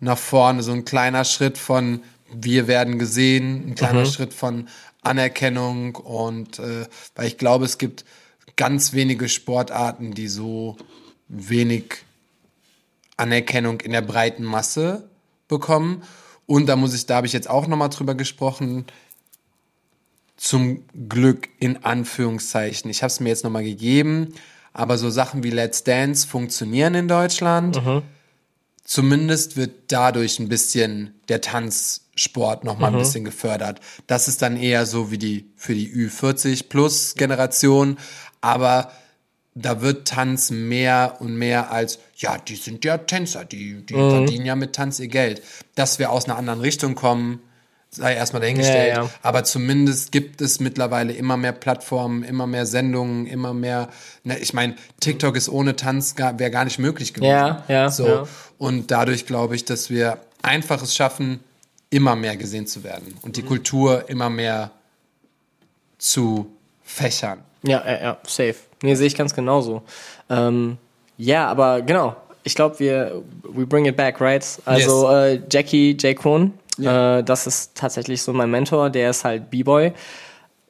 nach vorne, so ein kleiner Schritt von wir werden gesehen, ein kleiner mhm. Schritt von Anerkennung und äh, weil ich glaube, es gibt ganz wenige Sportarten, die so wenig Anerkennung in der breiten Masse bekommen. Und da muss ich, da habe ich jetzt auch nochmal drüber gesprochen. Zum Glück in Anführungszeichen. Ich habe es mir jetzt nochmal gegeben, aber so Sachen wie Let's Dance funktionieren in Deutschland. Mhm. Zumindest wird dadurch ein bisschen der Tanzsport nochmal mhm. ein bisschen gefördert. Das ist dann eher so wie die für die Ü40 Plus Generation, aber da wird Tanz mehr und mehr als, ja, die sind ja Tänzer, die, die mhm. verdienen ja mit Tanz ihr Geld. Dass wir aus einer anderen Richtung kommen, sei erstmal dahingestellt. Ja, ja. Aber zumindest gibt es mittlerweile immer mehr Plattformen, immer mehr Sendungen, immer mehr. Ne, ich meine, TikTok ist ohne Tanz wäre gar nicht möglich gewesen. Ja, ja. So. Ja. Und dadurch glaube ich, dass wir einfach es schaffen, immer mehr gesehen zu werden und die mhm. Kultur immer mehr zu fächern. Ja, ja, ja, safe. Nee, sehe ich ganz genauso. Ähm, ja, aber genau. Ich glaube, wir we bring it back, right? Also yes. äh, Jackie J. Krohn, ja. äh, das ist tatsächlich so mein Mentor. Der ist halt B-Boy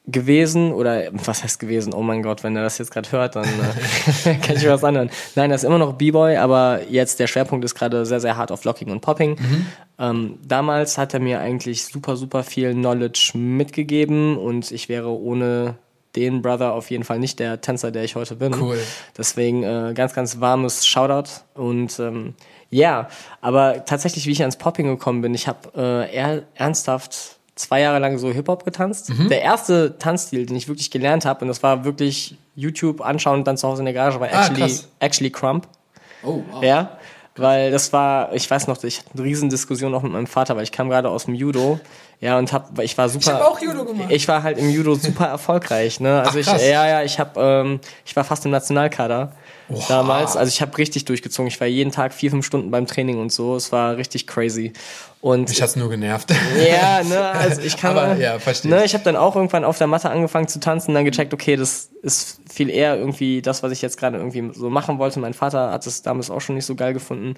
gewesen oder was heißt gewesen? Oh mein Gott, wenn er das jetzt gerade hört, dann äh, kann ich was anhören. Nein, er ist immer noch B-Boy, aber jetzt der Schwerpunkt ist gerade sehr, sehr hart auf Locking und Popping. Mhm. Ähm, damals hat er mir eigentlich super, super viel Knowledge mitgegeben und ich wäre ohne den Brother auf jeden Fall nicht der Tänzer, der ich heute bin. Cool. Deswegen äh, ganz, ganz warmes Shoutout. Und ähm, ja, aber tatsächlich, wie ich ans Popping gekommen bin, ich habe äh, eher ernsthaft zwei Jahre lang so Hip-Hop getanzt. Mhm. Der erste Tanzstil, den ich wirklich gelernt habe, und das war wirklich YouTube anschauen und dann zu Hause in der Garage, war ah, actually, actually Crump. Oh, wow. Ja, weil das war, ich weiß noch, ich hatte eine Riesendiskussion auch mit meinem Vater, weil ich kam gerade aus dem Judo, ja, und hab, ich war super. Ich habe auch Judo gemacht. Ich war halt im Judo super erfolgreich, ne? Also Ach, ich, ja, ja, ich habe, ähm, ich war fast im Nationalkader wow. damals. Also ich habe richtig durchgezogen. Ich war jeden Tag vier, fünf Stunden beim Training und so. Es war richtig crazy. Und mich hat's nur genervt. Ja, ne, also ich kann, Aber, ja, verstehe. Ne, ich habe dann auch irgendwann auf der Matte angefangen zu tanzen, dann gecheckt, okay, das ist viel eher irgendwie das, was ich jetzt gerade irgendwie so machen wollte. Mein Vater hat es damals auch schon nicht so geil gefunden.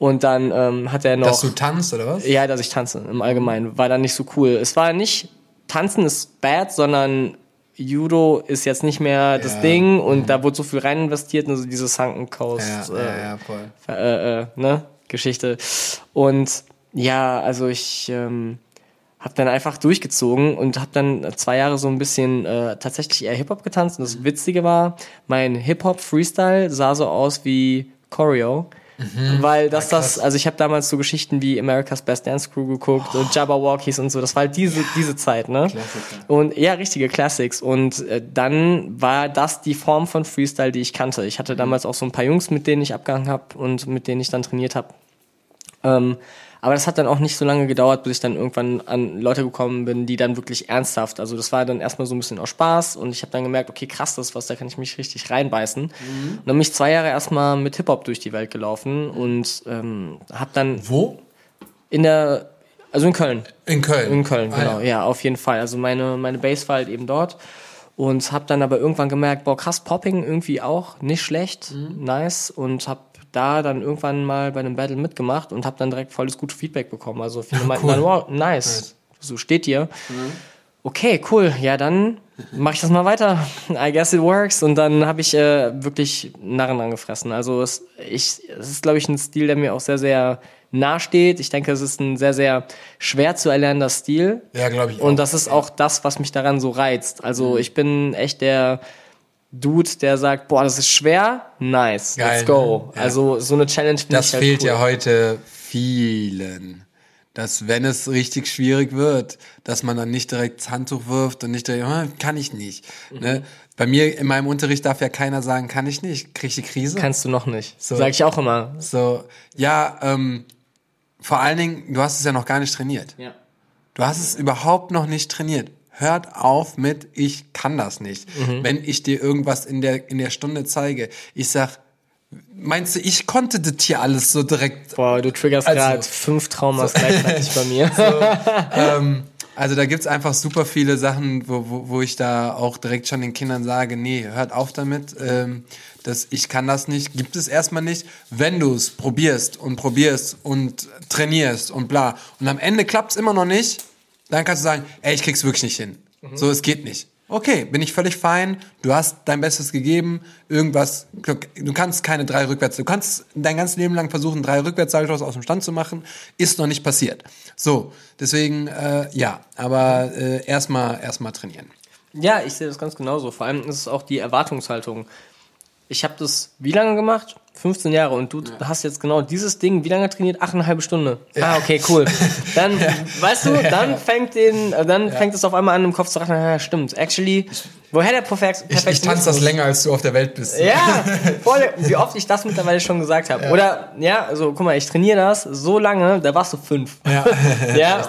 Und dann ähm, hat er noch. Dass du tanzt, oder was? Ja, dass ich tanze im Allgemeinen. War dann nicht so cool. Es war nicht, tanzen ist bad, sondern Judo ist jetzt nicht mehr das Ja. Ding und da wurde so viel rein investiert in so diese Sunken Coast Ja, äh, ja, ja, äh, äh, ne, Geschichte. Und ja, also ich ähm, habe dann einfach durchgezogen und habe dann zwei Jahre so ein bisschen äh, tatsächlich eher Hip-Hop getanzt. Und das Witzige war, mein Hip-Hop-Freestyle sah so aus wie Choreo. Weil das, das, also ich habe damals so Geschichten wie America's Best Dance Crew geguckt und Jabberwockies und so. Das war halt diese, diese Zeit, ne? Und ja, richtige Classics. Und äh, dann war das die Form von Freestyle, die ich kannte. Ich hatte damals auch so ein paar Jungs, mit denen ich abgehangen habe und mit denen ich dann trainiert habe. Ähm, aber das hat dann auch nicht so lange gedauert, bis ich dann irgendwann an Leute gekommen bin, die dann wirklich ernsthaft, also das war dann erstmal so ein bisschen aus Spaß und ich habe dann gemerkt, okay, krass, das ist was, da kann ich mich richtig reinbeißen. Und dann bin ich zwei Jahre erstmal mit Hip-Hop durch die Welt gelaufen und ähm, habe dann Wo? in der, also in Köln, In Köln. in Köln, Ah, genau. ja. ja. auf jeden Fall. Also meine, meine Base war halt eben dort. Und habe dann aber irgendwann gemerkt, boah, krass, Popping irgendwie auch, nicht schlecht, Mhm. nice. Und habe da dann irgendwann mal bei einem Battle mitgemacht und habe dann direkt volles gutes Feedback bekommen. Also viele meinten cool. dann, wow, nice, so steht dir. Okay, cool, ja dann mache ich das mal weiter. I guess it works. Und dann habe ich äh, wirklich Narren angefressen. Also es, ich, es ist, glaube ich, ein Stil, der mir auch sehr, sehr nah steht. Ich denke, es ist ein sehr, sehr schwer zu erlernender Stil. Ja, glaube ich. Und auch. das ist auch das, was mich daran so reizt. Also ich bin echt der Dude, der sagt, boah, das ist schwer, nice, Geil, let's go. ne? Ja. Also so eine Challenge Das halt fehlt cool. ja heute vielen. Dass wenn es richtig schwierig wird, dass man dann nicht direkt das Handtuch wirft und nicht direkt, "Ah, kann ich nicht. Mhm. Ne? Bei mir in meinem Unterricht darf ja keiner sagen, kann ich nicht, krieg ich die Krise. Kannst du noch nicht. So. Sag ich auch immer. so, ja, ähm, vor allen Dingen, du hast es ja noch gar nicht trainiert. Ja. Du hast es überhaupt noch nicht trainiert. Hört auf mit, ich kann das nicht. Mhm. Wenn ich dir irgendwas in der, in der Stunde zeige, ich sag, meinst du, ich konnte das hier alles so direkt Boah, du triggerst Also- gerade fünf Traumas gleichzeitig bei mir. ähm, also da gibt's einfach super viele Sachen, wo, wo, wo ich da auch direkt schon den Kindern sage, nee, hört auf damit, ähm, dass ich kann das nicht, gibt es erstmal nicht. Wenn du es probierst und probierst und trainierst und bla und am Ende klappt's immer noch nicht, dann kannst du sagen, ey, ich krieg's wirklich nicht hin. So, es geht nicht. Okay, bin ich völlig fein. Du hast dein Bestes gegeben. Irgendwas, du kannst keine drei rückwärts, du kannst dein ganzes Leben lang versuchen, drei Rückwärtssaltos aus dem Stand zu machen. Ist noch nicht passiert. So, deswegen, äh, ja, aber äh, erstmal erstmal trainieren. Ja, ich sehe das ganz genauso. Vor allem ist es auch die Erwartungshaltung. Ich habe das wie lange gemacht? 15 Jahre. Und du hast jetzt genau dieses Ding, wie lange trainiert? Ach, eine halbe Stunde. Ah, okay, cool. Dann, weißt du, dann fängt den, äh, dann fängt es auf einmal an, im Kopf zu raten, ja, stimmt. Actually, woher der Perfekt, Ich, ich tanze das länger, als du auf der Welt bist. Ja, voll, wie oft ich das mittlerweile schon gesagt habe. Oder, ja, also guck mal, ich trainiere das so lange, da warst du fünf. Ja. Ja.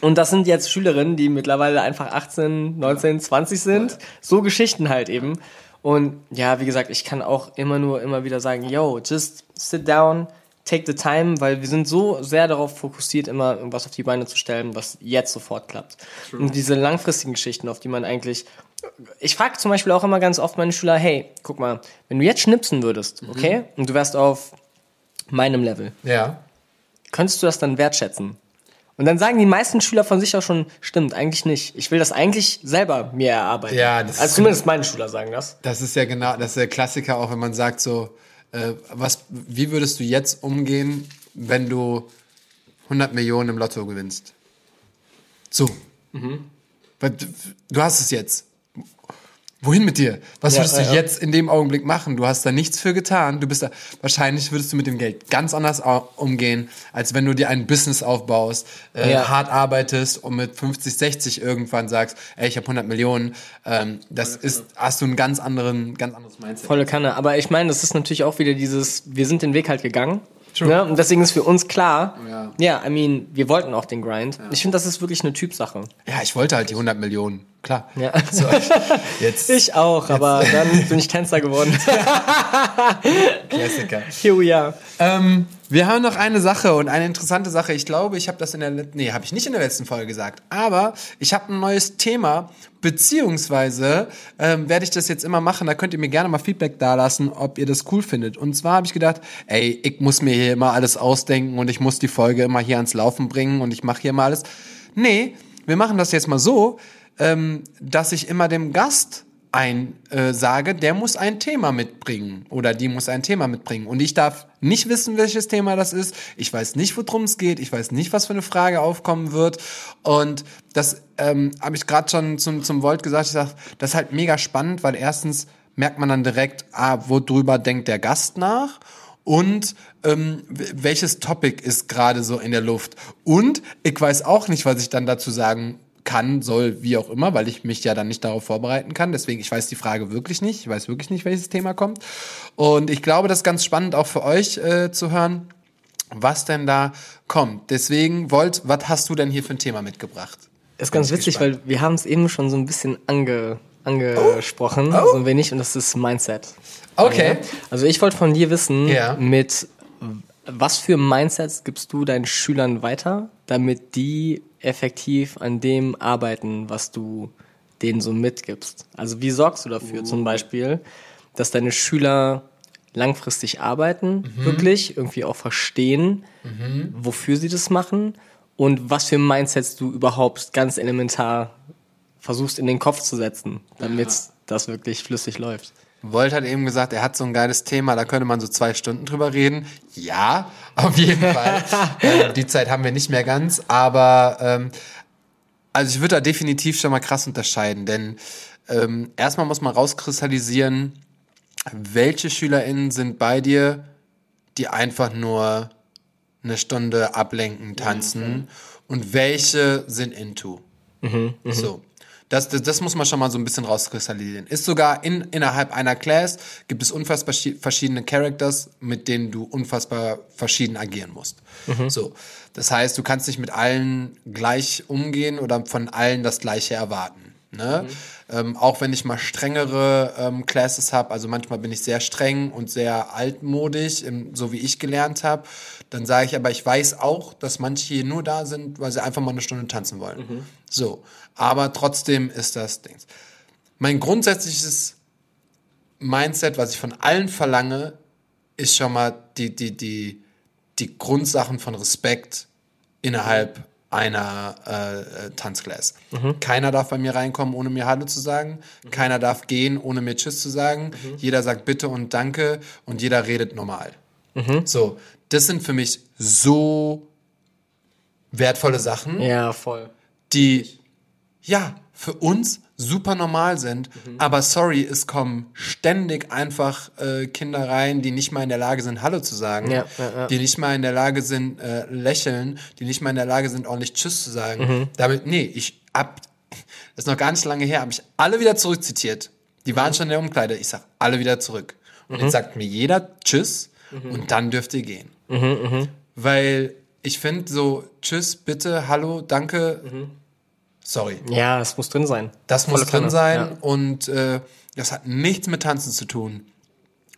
Und das sind jetzt Schülerinnen, die mittlerweile einfach 18, 19, 20 sind. So Geschichten halt eben. Und ja, wie gesagt, ich kann auch immer nur immer wieder sagen, yo, just sit down, take the time, weil wir sind so sehr darauf fokussiert, immer irgendwas auf die Beine zu stellen, was jetzt sofort klappt. Und diese langfristigen Geschichten, auf die man eigentlich. Ich frage zum Beispiel auch immer ganz oft meine Schüler, hey, guck mal, wenn du jetzt schnipsen würdest, okay, und du wärst auf meinem Level, Ja. könntest du das dann wertschätzen? Und dann sagen die meisten Schüler von sich auch schon, stimmt, eigentlich nicht. Ich will das eigentlich selber mir erarbeiten. Ja, das also ist- zumindest meine Schüler sagen das. Das ist ja genau, das ist der Klassiker auch, wenn man sagt so, äh, was, wie würdest du jetzt umgehen, wenn du 100 Millionen im Lotto gewinnst? So. Du- Du hast es jetzt. Wohin mit dir? Was Ja, würdest du ja. jetzt in dem Augenblick machen? Du hast da nichts für getan. Du bist da, wahrscheinlich würdest du mit dem Geld ganz anders umgehen, als wenn du dir ein Business aufbaust, äh, Ja. hart arbeitest und mit 50, 60 irgendwann sagst, ey, ich habe 100 Millionen. Ähm, das ist, hast du einen ganz anderen, ganz anderes Mindset. Volle Kanne. Aber ich meine, das ist natürlich auch wieder dieses, wir sind den Weg halt gegangen. True. Ne? Und deswegen ist für uns klar, Ja. ja, I mean, wir wollten auch den Grind. Ich finde, das ist wirklich eine Typsache. Ja, ich wollte halt die 100 Millionen. Klar. Ja. So, jetzt Ich auch, aber dann bin ich Tänzer geworden. Klassiker. Here we are. Ähm, Wir haben noch eine Sache und eine interessante Sache. Ich glaube, ich habe das in der letzten, nee, habe ich nicht in der letzten Folge gesagt, aber ich habe ein neues Thema, beziehungsweise ähm, werde ich das jetzt immer machen. Da könnt ihr mir gerne mal Feedback dalassen, ob ihr das cool findet. Und zwar habe ich gedacht, ey, ich muss mir hier immer alles ausdenken und ich muss die Folge immer hier ans Laufen bringen und ich mache hier mal alles. Nee, wir machen das jetzt mal so, ähm, dass ich immer dem Gast ein äh, sage, der muss ein Thema mitbringen oder die muss ein Thema mitbringen. Und ich darf nicht wissen, welches Thema das ist. Ich weiß nicht, worum es geht. Ich weiß nicht, was für eine Frage aufkommen wird. Und das ähm, habe ich gerade schon zum, zum Volt gesagt. Ich sage, das ist halt mega spannend, weil erstens merkt man dann direkt, ah, worüber denkt der Gast nach? und ähm, welches Topic ist gerade so in der Luft. Und ich weiß auch nicht, was ich dann dazu sagen kann, soll, wie auch immer, weil ich mich ja dann nicht darauf vorbereiten kann. Deswegen, ich weiß die Frage wirklich nicht. Ich weiß wirklich nicht, welches Thema kommt. Und ich glaube, das ist ganz spannend auch für euch äh, zu hören, was denn da kommt. Deswegen, Volt, was hast du denn hier für ein Thema mitgebracht? Das ist ganz witzig, gespannt. weil wir haben es eben schon so ein bisschen ange, angesprochen, oh. Oh. so ein wenig, und das ist Mindset. Okay. Also ich wollte von dir wissen, ja. mit was für Mindsets gibst du deinen Schülern weiter, damit die effektiv an dem arbeiten, was du denen so mitgibst? Also wie sorgst du dafür uh. zum Beispiel, dass deine Schüler langfristig arbeiten, mhm. wirklich, irgendwie auch verstehen, mhm. wofür sie das machen und was für Mindsets du überhaupt ganz elementar versuchst in den Kopf zu setzen, damit ja. das wirklich flüssig läuft. Volt hat eben gesagt, er hat so ein geiles Thema, da könnte man so zwei Stunden drüber reden. Ja, auf jeden Fall. ähm, die Zeit haben wir nicht mehr ganz, aber ähm, also ich würde da definitiv schon mal krass unterscheiden, denn ähm, erstmal muss man rauskristallisieren, welche SchülerInnen sind bei dir, die einfach nur eine Stunde ablenken, tanzen mhm. und welche sind into. Mhm, mh. So. Das, das, das muss man schon mal so ein bisschen rauskristallisieren. Ist sogar in, innerhalb einer Class gibt es unfassbar verschiedene Characters, mit denen du unfassbar verschieden agieren musst. Mhm. So. Das heißt, du kannst nicht mit allen gleich umgehen oder von allen das Gleiche erwarten. Ne? Mhm. Ähm, auch wenn ich mal strengere ähm, Classes habe, also manchmal bin ich sehr streng und sehr altmodisch, im, so wie ich gelernt habe, dann sage ich aber, ich weiß auch, dass manche hier nur da sind, weil sie einfach mal eine Stunde tanzen wollen. Mhm. So, aber trotzdem ist das Ding. Mein grundsätzliches Mindset, was ich von allen verlange, ist schon mal die, die, die, die Grundsachen von Respekt innerhalb einer äh, Tanzclass. Mhm. Keiner darf bei mir reinkommen, ohne mir Hallo zu sagen. Mhm. Keiner darf gehen, ohne mir Tschüss zu sagen. Mhm. Jeder sagt Bitte und Danke und jeder redet normal. Mhm. So, das sind für mich so wertvolle Sachen. Ja, voll. Die, ja, für uns super normal sind. Mhm. Aber sorry, es kommen ständig einfach äh, Kinder rein, die nicht mal in der Lage sind, Hallo zu sagen, ja, ja, ja. die nicht mal in der Lage sind, äh, lächeln, die nicht mal in der Lage sind, ordentlich Tschüss zu sagen. Mhm. Damit, nee, ich hab, das ist noch gar nicht lange her, habe ich alle wieder zurückzitiert. Die waren mhm. schon in der Umkleide. Ich sag alle wieder zurück. Und jetzt mhm. sagt mir jeder Tschüss mhm. und dann dürft ihr gehen. Mhm, Weil ich finde so Tschüss, bitte, Hallo, danke Sorry. Ja, es muss drin sein. Das Volle muss drin Kanne. sein ja. und äh, das hat nichts mit Tanzen zu tun.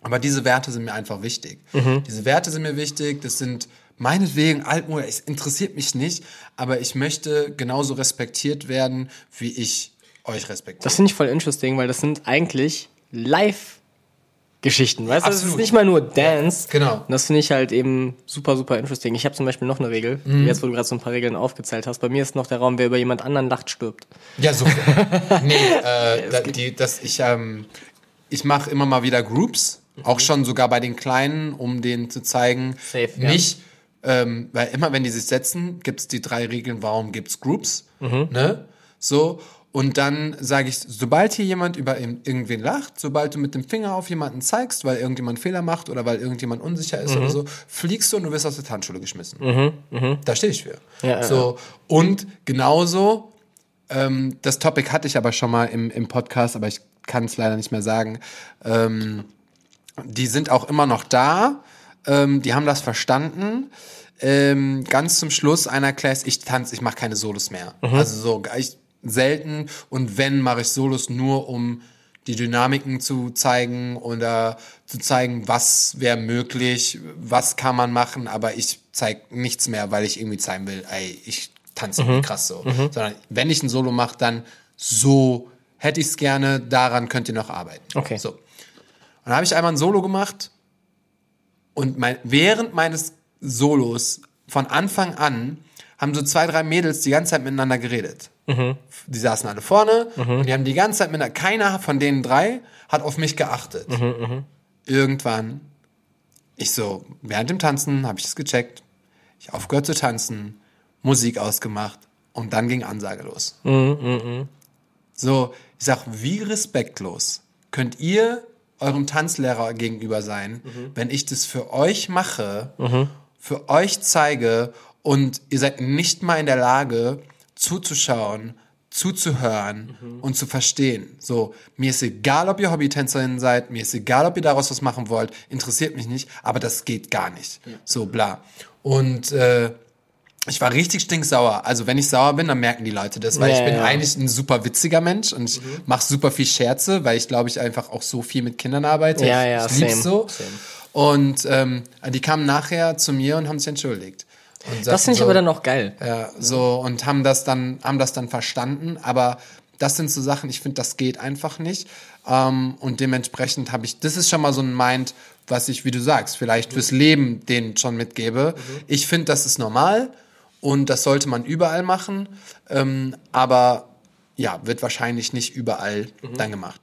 Aber diese Werte sind mir einfach wichtig. Mhm. Diese Werte sind mir wichtig. Das sind meinetwegen Altmode. Es interessiert mich nicht, aber ich möchte genauso respektiert werden, wie ich euch respektiere. Das finde ich voll interesting, weil das sind eigentlich live Geschichten, weißt du? Das ist nicht mal nur Dance. Ja, genau. Und das finde ich halt eben super, super interesting. Ich habe zum Beispiel noch eine Regel, mhm. jetzt wo du gerade so ein paar Regeln aufgezählt hast. Bei mir ist noch der Raum, wer über jemand anderen lacht, stirbt. Ja, super. nee, äh, da, die, das, ich, ähm, ich mache immer mal wieder Groups, mhm. auch schon sogar bei den Kleinen, um denen zu zeigen, Safe, nicht, ja. ähm, weil immer wenn die sich setzen, gibt es die drei Regeln, warum gibt's Groups, mhm. ne? So, und dann sage ich, sobald hier jemand über irgendwen lacht, sobald du mit dem Finger auf jemanden zeigst, weil irgendjemand Fehler macht oder weil irgendjemand unsicher ist mhm. oder so, fliegst du und du wirst aus der Tanzschule geschmissen. Mhm. Mhm. Da stehe ich für. Ja, so, ja. Und genauso, ähm, das Topic hatte ich aber schon mal im, im Podcast, aber ich kann es leider nicht mehr sagen. Ähm, die sind auch immer noch da. Ähm, die haben das verstanden. Ähm, ganz zum Schluss einer Class, ich tanze, ich mache keine Solos mehr. Mhm. Also so, ich selten und wenn, mache ich Solos nur, um die Dynamiken zu zeigen oder zu zeigen, was wäre möglich, was kann man machen, aber ich zeige nichts mehr, weil ich irgendwie zeigen will, ey, ich tanze mhm. krass so. Mhm. Sondern wenn ich ein Solo mache, dann so hätte ich es gerne, daran könnt ihr noch arbeiten. Okay. So. Und dann habe ich einmal ein Solo gemacht und mein, während meines Solos von Anfang an haben so zwei, drei Mädels die ganze Zeit miteinander geredet. Mhm. Die saßen alle vorne mhm. und die haben die ganze Zeit miteinander, keiner von den drei hat auf mich geachtet. Mhm, mhm. Irgendwann, ich so, während dem Tanzen habe ich es gecheckt, ich aufgehört zu tanzen, Musik ausgemacht und dann ging Ansage los. Mhm, mhm, so, ich sag, wie respektlos könnt ihr eurem Tanzlehrer gegenüber sein, wenn ich das für euch mache, für euch zeige und ihr seid nicht mal in der Lage zuzuschauen, zuzuhören mhm. und zu verstehen. So, mir ist egal, ob ihr Hobbytänzerin seid, mir ist egal, ob ihr daraus was machen wollt, interessiert mich nicht, aber das geht gar nicht. Ja. So, bla. Und äh, ich war richtig stinksauer. Also wenn ich sauer bin, dann merken die Leute das, weil ja, ich bin ja. eigentlich ein super witziger Mensch und ich mhm. mache super viel Scherze, weil ich glaube ich einfach auch so viel mit Kindern arbeite. Ja, ja, ich lieb's so. Same. Und ähm, die kamen nachher zu mir und haben sich entschuldigt. Das finde ich so, aber dann auch geil. Ja, so und haben das dann, haben das dann verstanden. Aber das sind so Sachen, ich finde, das geht einfach nicht. Ähm, und dementsprechend habe ich, das ist schon mal so ein Mind, was ich, wie du sagst, vielleicht fürs Leben denen schon mitgebe. Mhm. Ich finde, das ist normal und das sollte man überall machen. Ähm, aber ja, wird wahrscheinlich nicht überall mhm. dann gemacht.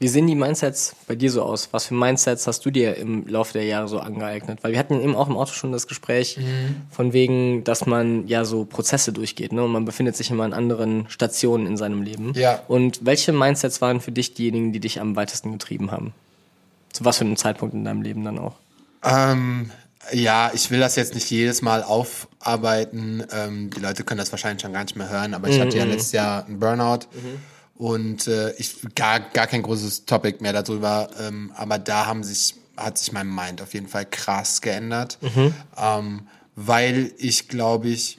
Wie sehen die Mindsets bei dir so aus? Was für Mindsets hast du dir im Laufe der Jahre so angeeignet? Weil wir hatten eben auch im Auto schon das Gespräch mhm. von wegen, dass man ja so Prozesse durchgeht, ne? Und man befindet sich immer an anderen Stationen in seinem Leben. Ja. Und welche Mindsets waren für dich diejenigen, die dich am weitesten getrieben haben? Zu was für einem Zeitpunkt in deinem Leben dann auch? Ähm, ja, ich will das jetzt nicht jedes Mal aufarbeiten. Ähm, die Leute können das wahrscheinlich schon gar nicht mehr hören, aber ich mhm. hatte ja mhm. letztes Jahr einen Burnout. Mhm und äh, ich gar, gar kein großes Topic mehr darüber, ähm, aber da haben sich, hat sich mein Mind auf jeden Fall krass geändert, mhm. ähm, weil ich glaube ich,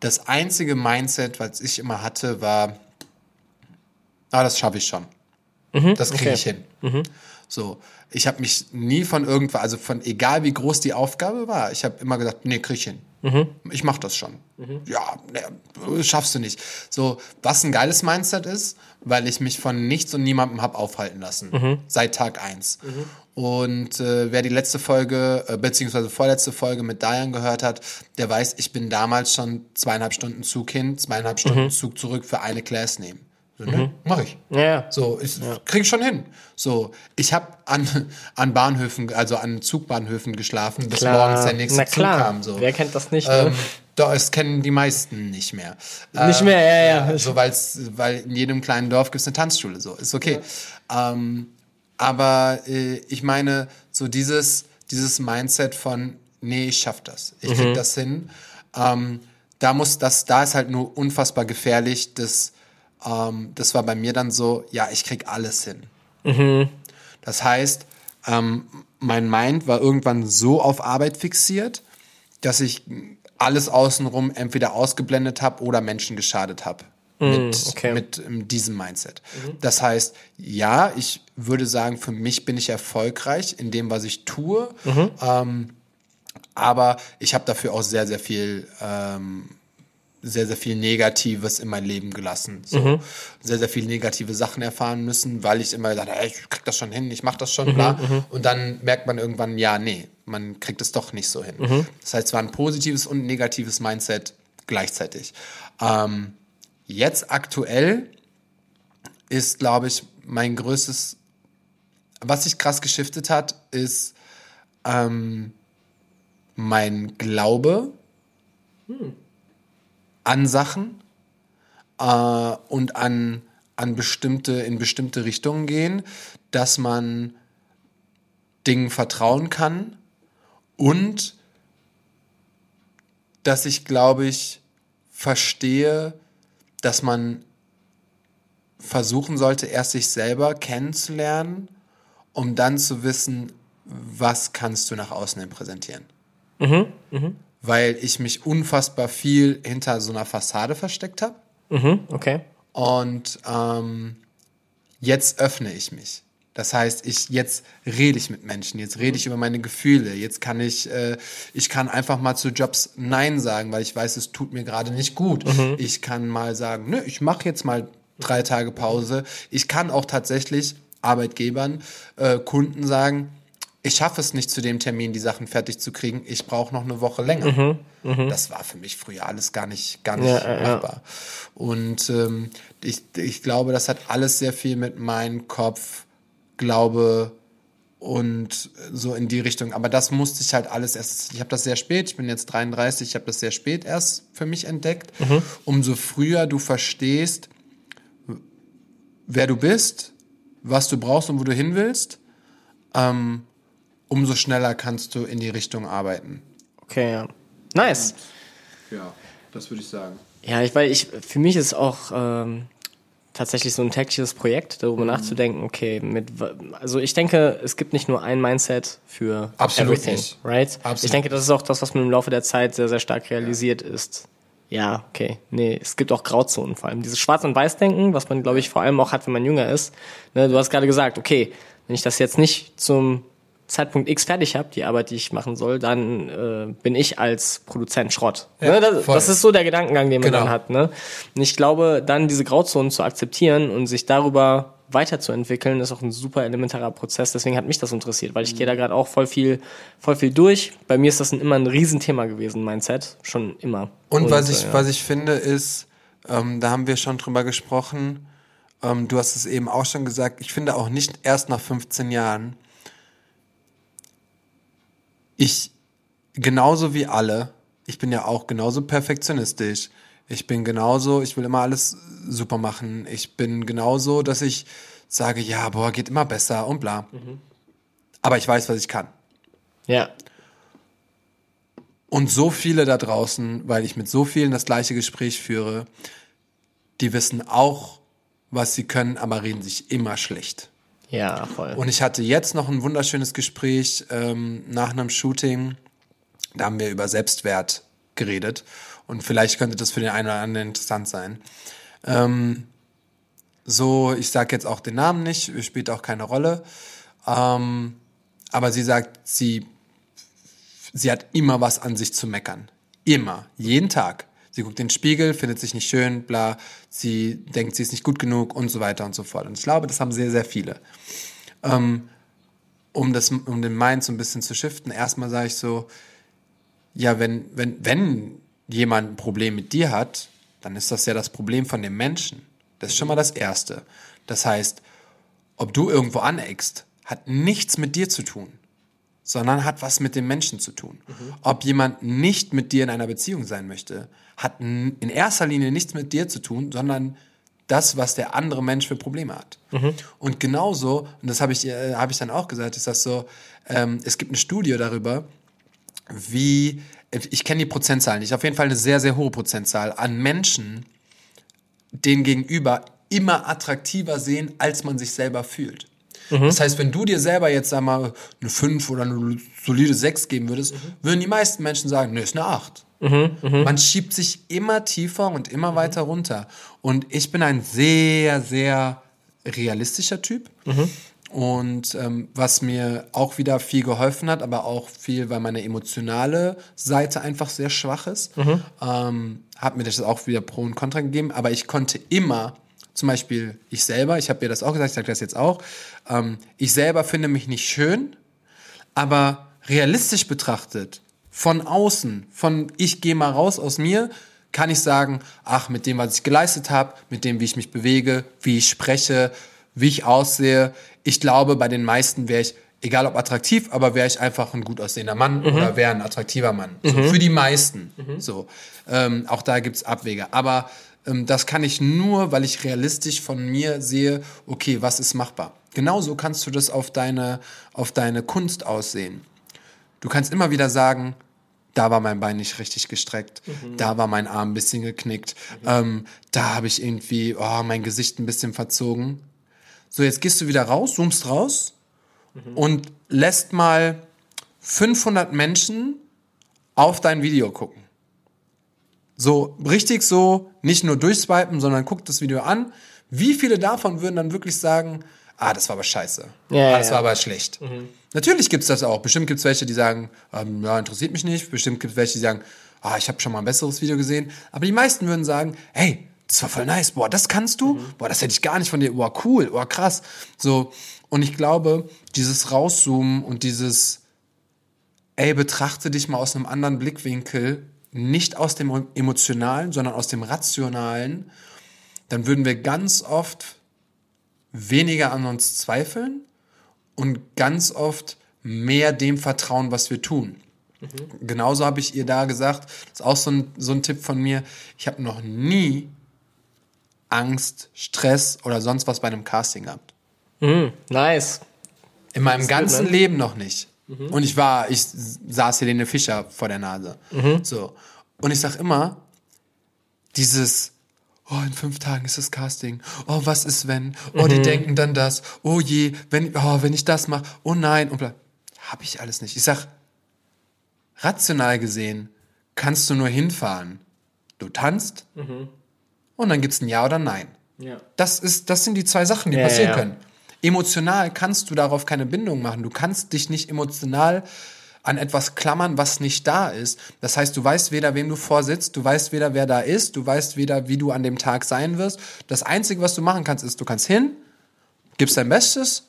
das einzige Mindset, was ich immer hatte, war, ah, das schaffe ich schon. Mhm, das kriege okay. ich hin. Mhm. So, ich habe mich nie von irgendwas, also von egal wie groß die Aufgabe war, ich habe immer gesagt, nee, krieg ich hin. Mhm. Ich mach das schon. Mhm. Ja, nee, schaffst du nicht. So, was ein geiles Mindset ist, weil ich mich von nichts und niemandem hab aufhalten lassen. Mhm. Seit Tag eins. Mhm. Und äh, wer die letzte Folge, äh, beziehungsweise vorletzte Folge mit Diane gehört hat, der weiß, ich bin damals schon zweieinhalb Stunden Zug hin, zweieinhalb Stunden mhm. Zug zurück für eine Class nehmen. Ne? Mhm. Mach ich. Ja. So, ich ja. krieg schon hin. So, ich habe an, an Bahnhöfen, also an Zugbahnhöfen geschlafen, bis klar. morgens der nächste Na, klar. Zug kam. So. Wer kennt das nicht? Ähm, ne? Doch, es kennen die meisten nicht mehr. Nicht mehr, ja, ja. so, weil's, weil in jedem kleinen Dorf gibt's eine Tanzschule, so, ist okay. Ja. Ähm, aber äh, ich meine, so dieses, dieses Mindset von, nee, ich schaff das, ich mhm. krieg das hin. Ähm, da muss das, da ist halt nur unfassbar gefährlich, dass ähm, das war bei mir dann so, ja, ich krieg alles hin. Mhm. Das heißt, ähm, mein Mind war irgendwann so auf Arbeit fixiert, dass ich alles außenrum entweder ausgeblendet habe oder Menschen geschadet habe. Mm, mit, okay. mit um, diesem Mindset. Mhm. Das heißt, ja, ich würde sagen, für mich bin ich erfolgreich in dem, was ich tue. Mhm. Ähm, aber ich habe dafür auch sehr, sehr viel ähm, sehr, sehr viel Negatives in mein Leben gelassen. So. Mhm. Sehr, sehr viel negative Sachen erfahren müssen, weil ich immer gesagt habe, ich krieg das schon hin, ich mach das schon, mhm, bla. Mhm. Und dann merkt man irgendwann, ja, nee, man kriegt es doch nicht so hin. Mhm. Das heißt, es war ein positives und negatives Mindset gleichzeitig. Ähm, jetzt aktuell ist, glaube ich, mein größtes, was sich krass geschiftet hat, ist ähm, mein Glaube. Hm an Sachen äh, und an, an bestimmte, in bestimmte Richtungen gehen, dass man Dingen vertrauen kann und dass ich, glaube ich, verstehe, dass man versuchen sollte, erst sich selber kennenzulernen, um dann zu wissen, was kannst du nach außen hin präsentieren. Mhm, mh weil ich mich unfassbar viel hinter so einer Fassade versteckt habe. Mhm, okay. Und ähm, jetzt öffne ich mich. Das heißt, ich jetzt rede ich mit Menschen, jetzt rede ich über meine Gefühle, jetzt kann ich, äh, ich kann einfach mal zu Jobs Nein sagen, weil ich weiß, es tut mir gerade nicht gut. Mhm. Ich kann mal sagen, nö, ich mache jetzt mal drei Tage Pause. Ich kann auch tatsächlich Arbeitgebern, äh, Kunden sagen, ich schaffe es nicht zu dem Termin, die Sachen fertig zu kriegen. Ich brauche noch eine Woche länger. Mhm, mh. Das war für mich früher alles gar nicht, gar nicht ja, machbar. Ja. Und ähm, ich, ich glaube, das hat alles sehr viel mit meinem Kopf, Glaube und so in die Richtung. Aber das musste ich halt alles erst. Ich habe das sehr spät. Ich bin jetzt 33. Ich habe das sehr spät erst für mich entdeckt. Mhm. Umso früher du verstehst, wer du bist, was du brauchst und wo du hin willst. Ähm, umso schneller kannst du in die Richtung arbeiten. Okay, ja. Nice. Ja, das würde ich sagen. Ja, ich, weil ich, für mich ist auch ähm, tatsächlich so ein tägliches Projekt, darüber mhm. nachzudenken, okay, mit, also ich denke, es gibt nicht nur ein Mindset für Absolut everything, nicht. right? Absolut. Ich denke, das ist auch das, was man im Laufe der Zeit sehr, sehr stark realisiert ja. ist. Ja, okay. Nee, es gibt auch Grauzonen vor allem. Dieses Schwarz- und Weiß-Denken, was man, glaube ich, vor allem auch hat, wenn man jünger ist. Ne, du hast gerade gesagt, okay, wenn ich das jetzt nicht zum Zeitpunkt X fertig habe, die Arbeit, die ich machen soll, dann äh, bin ich als Produzent Schrott. Ja, ne? das, das, ist so der Gedankengang, den man genau. dann hat. Ne? Und ich glaube, dann diese Grauzonen zu akzeptieren und sich darüber weiterzuentwickeln, ist auch ein super elementarer Prozess. Deswegen hat mich das interessiert, weil ich mhm. gehe da gerade auch voll viel, voll viel durch. Bei mir ist das ein, immer ein Riesenthema gewesen, Mindset, schon immer. Und, und was ich, äh, ja. was ich finde, ist, ähm, da haben wir schon drüber gesprochen. Ähm, du hast es eben auch schon gesagt. Ich finde auch nicht erst nach 15 Jahren ich genauso wie alle, ich bin ja auch genauso perfektionistisch. Ich bin genauso, ich will immer alles super machen. Ich bin genauso, dass ich sage, ja, boah, geht immer besser und bla. Mhm. Aber ich weiß, was ich kann. Ja. Und so viele da draußen, weil ich mit so vielen das gleiche Gespräch führe, die wissen auch, was sie können, aber reden sich immer schlecht. Ja, voll. Und ich hatte jetzt noch ein wunderschönes Gespräch ähm, nach einem Shooting. Da haben wir über Selbstwert geredet. Und vielleicht könnte das für den einen oder anderen interessant sein. Ähm, so, ich sage jetzt auch den Namen nicht, spielt auch keine Rolle. Ähm, aber sie sagt, sie, sie hat immer was an sich zu meckern. Immer. Jeden Tag. Sie guckt in den Spiegel, findet sich nicht schön, bla, sie denkt, sie ist nicht gut genug und so weiter und so fort. Und ich glaube, das haben sehr, sehr viele. Ähm, um, das, um den Mind so ein bisschen zu shiften, erstmal sage ich so, ja, wenn, wenn, wenn jemand ein Problem mit dir hat, dann ist das ja das Problem von dem Menschen. Das ist schon mal das Erste. Das heißt, ob du irgendwo aneckst, hat nichts mit dir zu tun sondern hat was mit dem Menschen zu tun. Mhm. Ob jemand nicht mit dir in einer Beziehung sein möchte, hat in erster Linie nichts mit dir zu tun, sondern das, was der andere Mensch für Probleme hat. Mhm. Und genauso, und das habe ich, äh, hab ich dann auch gesagt, ist das so, ähm, es gibt eine Studie darüber, wie, ich kenne die Prozentzahl nicht, auf jeden Fall eine sehr, sehr hohe Prozentzahl an Menschen, denen gegenüber immer attraktiver sehen, als man sich selber fühlt. Mhm. Das heißt, wenn du dir selber jetzt sag mal eine 5 oder eine solide 6 geben würdest, mhm. würden die meisten Menschen sagen, nee, ist eine 8. Mhm, mh. Man schiebt sich immer tiefer und immer mhm. weiter runter. Und ich bin ein sehr, sehr realistischer Typ. Mhm. Und ähm, was mir auch wieder viel geholfen hat, aber auch viel, weil meine emotionale Seite einfach sehr schwach ist, mhm. ähm, hat mir das auch wieder Pro und Contra gegeben. Aber ich konnte immer zum Beispiel ich selber, ich habe dir das auch gesagt, ich sage das jetzt auch, ähm, ich selber finde mich nicht schön, aber realistisch betrachtet, von außen, von ich gehe mal raus aus mir, kann ich sagen, ach, mit dem, was ich geleistet habe, mit dem, wie ich mich bewege, wie ich spreche, wie ich aussehe, ich glaube, bei den meisten wäre ich, egal ob attraktiv, aber wäre ich einfach ein gut aussehender Mann mhm. oder wäre ein attraktiver Mann. Mhm. So, für die meisten. Mhm. So. Ähm, auch da gibt's Abwege. Aber das kann ich nur, weil ich realistisch von mir sehe, okay, was ist machbar. Genauso kannst du das auf deine, auf deine Kunst aussehen. Du kannst immer wieder sagen, da war mein Bein nicht richtig gestreckt, mhm. da war mein Arm ein bisschen geknickt, mhm. ähm, da habe ich irgendwie oh, mein Gesicht ein bisschen verzogen. So, jetzt gehst du wieder raus, zoomst raus mhm. und lässt mal 500 Menschen auf dein Video gucken. So richtig so, nicht nur durchswipen, sondern guckt das Video an, Wie viele davon würden dann wirklich sagen, ah, das war aber scheiße. Ja, ah, das ja. war aber schlecht. Natürlich gibt's das auch. Bestimmt gibt's welche, die sagen, ähm, ja, interessiert mich nicht. Bestimmt gibt's welche, die sagen, ah, ich habe schon mal ein besseres Video gesehen. Aber die meisten würden sagen, hey, das war voll nice. Boah, das kannst du? Boah, das hätte ich gar nicht von dir. Boah, cool. Boah, krass. So. Und ich glaube, dieses Rauszoomen und dieses, ey, betrachte dich mal aus einem anderen Blickwinkel, nicht aus dem emotionalen, sondern aus dem rationalen, dann würden wir ganz oft weniger an uns zweifeln und ganz oft mehr dem vertrauen, was wir tun. Genauso habe ich ihr da gesagt, das ist auch so ein, so ein Tipp von mir, ich habe noch nie Angst, Stress oder sonst was bei einem Casting gehabt. Nice. In meinem gut, ganzen ne? Leben noch nicht. Und ich war, ich saß Helene Fischer vor der Nase. So. Und ich sag immer, dieses, oh, in fünf Tagen ist das Casting. Oh, was ist wenn? Oh, die denken dann das. Oh je, wenn, oh, wenn ich das mache. Oh nein. Und bla. Hab ich alles nicht. Ich sag, rational gesehen kannst du nur hinfahren. Du tanzt und dann gibt's ein Ja oder Nein. Ja. Das, ist, das sind die zwei Sachen, die Ja, passieren ja. können. Emotional kannst du darauf keine Bindung machen. Du kannst dich nicht emotional an etwas klammern, was nicht da ist. Das heißt, du weißt weder, wem du vorsitzt, du weißt weder, wer da ist, du weißt weder, wie du an dem Tag sein wirst. Das Einzige, was du machen kannst, ist, du kannst hin, gibst dein Bestes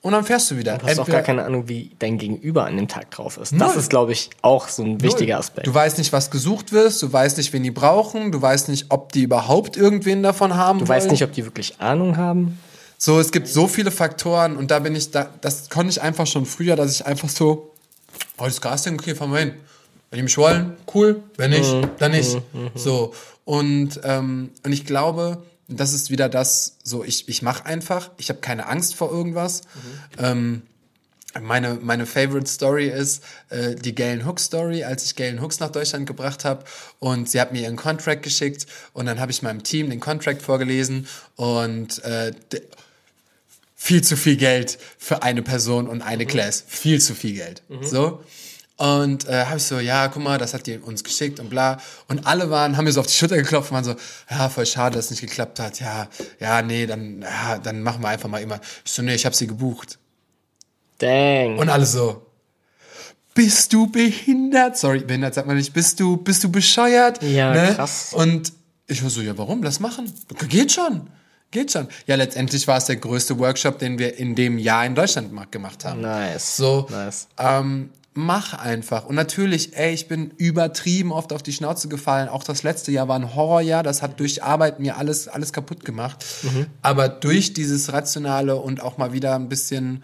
und dann fährst du wieder. Du hast auch Entweder- gar keine Ahnung, wie dein Gegenüber an dem Tag drauf ist. Das Null. ist, glaube ich, auch so ein wichtiger Null. Aspekt. Du weißt nicht, was gesucht wird, du weißt nicht, wen die brauchen, du weißt nicht, ob die überhaupt irgendwen davon haben Du wollen. weißt nicht, ob die wirklich Ahnung haben. So, es gibt so viele Faktoren und da bin ich, da, das konnte ich einfach schon früher, dass ich einfach so, heute ist Casting, okay, fahren wir hin. Wenn die mich wollen, cool, wenn nicht, dann nicht. So, und, ähm, und ich glaube, das ist wieder das, so, ich, ich mache einfach, ich habe keine Angst vor irgendwas. Ähm, meine, meine Favorite Story ist äh, die Galen Hooks Story, als ich Galen Hooks nach Deutschland gebracht habe und sie hat mir ihren Contract geschickt und dann habe ich meinem Team den Contract vorgelesen und äh, viel zu viel Geld für eine Person und eine Class. Viel zu viel Geld. So. Und äh, habe ich so, ja, guck mal, das hat die uns geschickt und bla. Und alle waren, haben mir so auf die Schulter geklopft und waren so, ja, voll schade, dass es nicht geklappt hat. Ja, ja, nee, dann, ja, dann machen wir einfach mal immer. Ich so, nee, ich habe sie gebucht. Dang. Und alle so, bist du behindert? Sorry, behindert sagt man nicht. Bist du, bist du bescheuert? Ja, ne? krass. Und ich war so, ja, warum? Lass machen. Geht schon. Geht schon. Ja, letztendlich war es der größte Workshop, den wir in dem Jahr in Deutschland ma- gemacht haben. nice. So, Nice. ähm, mach einfach. Und natürlich, ey, ich bin übertrieben oft auf die Schnauze gefallen. Auch das letzte Jahr war ein Horrorjahr. Das hat durch Arbeit mir alles, alles kaputt gemacht. Aber durch dieses Rationale und auch mal wieder ein bisschen